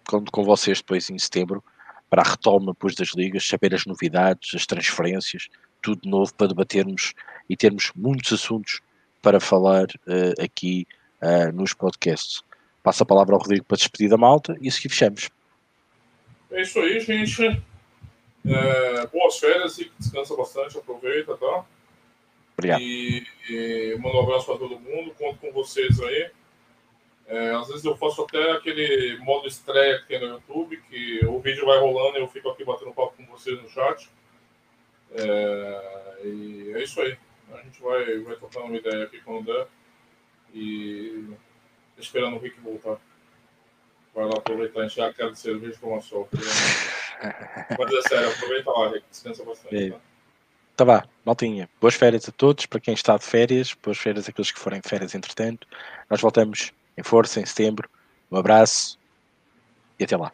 A: conto com vocês depois em setembro para a retoma depois das ligas, saber as novidades, as transferências, tudo novo para debatermos e termos muitos assuntos para falar uh, aqui uh, nos podcasts. Passa a palavra ao Rodrigo para despedir da malta e a seguir fechamos.
B: É isso aí, gente. É, boas férias e descansa bastante, aproveita, tá?
A: Obrigado.
B: E, e mando um abraço para todo mundo, conto com vocês aí. É, às vezes eu faço até aquele modo estreia aqui no YouTube, que o vídeo vai rolando e eu fico aqui batendo papo com vocês no chat. É, e é isso aí. A gente vai, vai tocando uma ideia aqui quando der. E esperando o Rick voltar. Vai lá aproveitar, a gente já quer cerveja com uma sol. Mas é sério, aproveita lá, Rick, descansa bastante. Tá?
A: Tá vá, maltinha. Boas férias a todos, para quem está de férias, boas férias àqueles que forem de férias entretanto. Nós voltamos em força em setembro. Um abraço e até lá.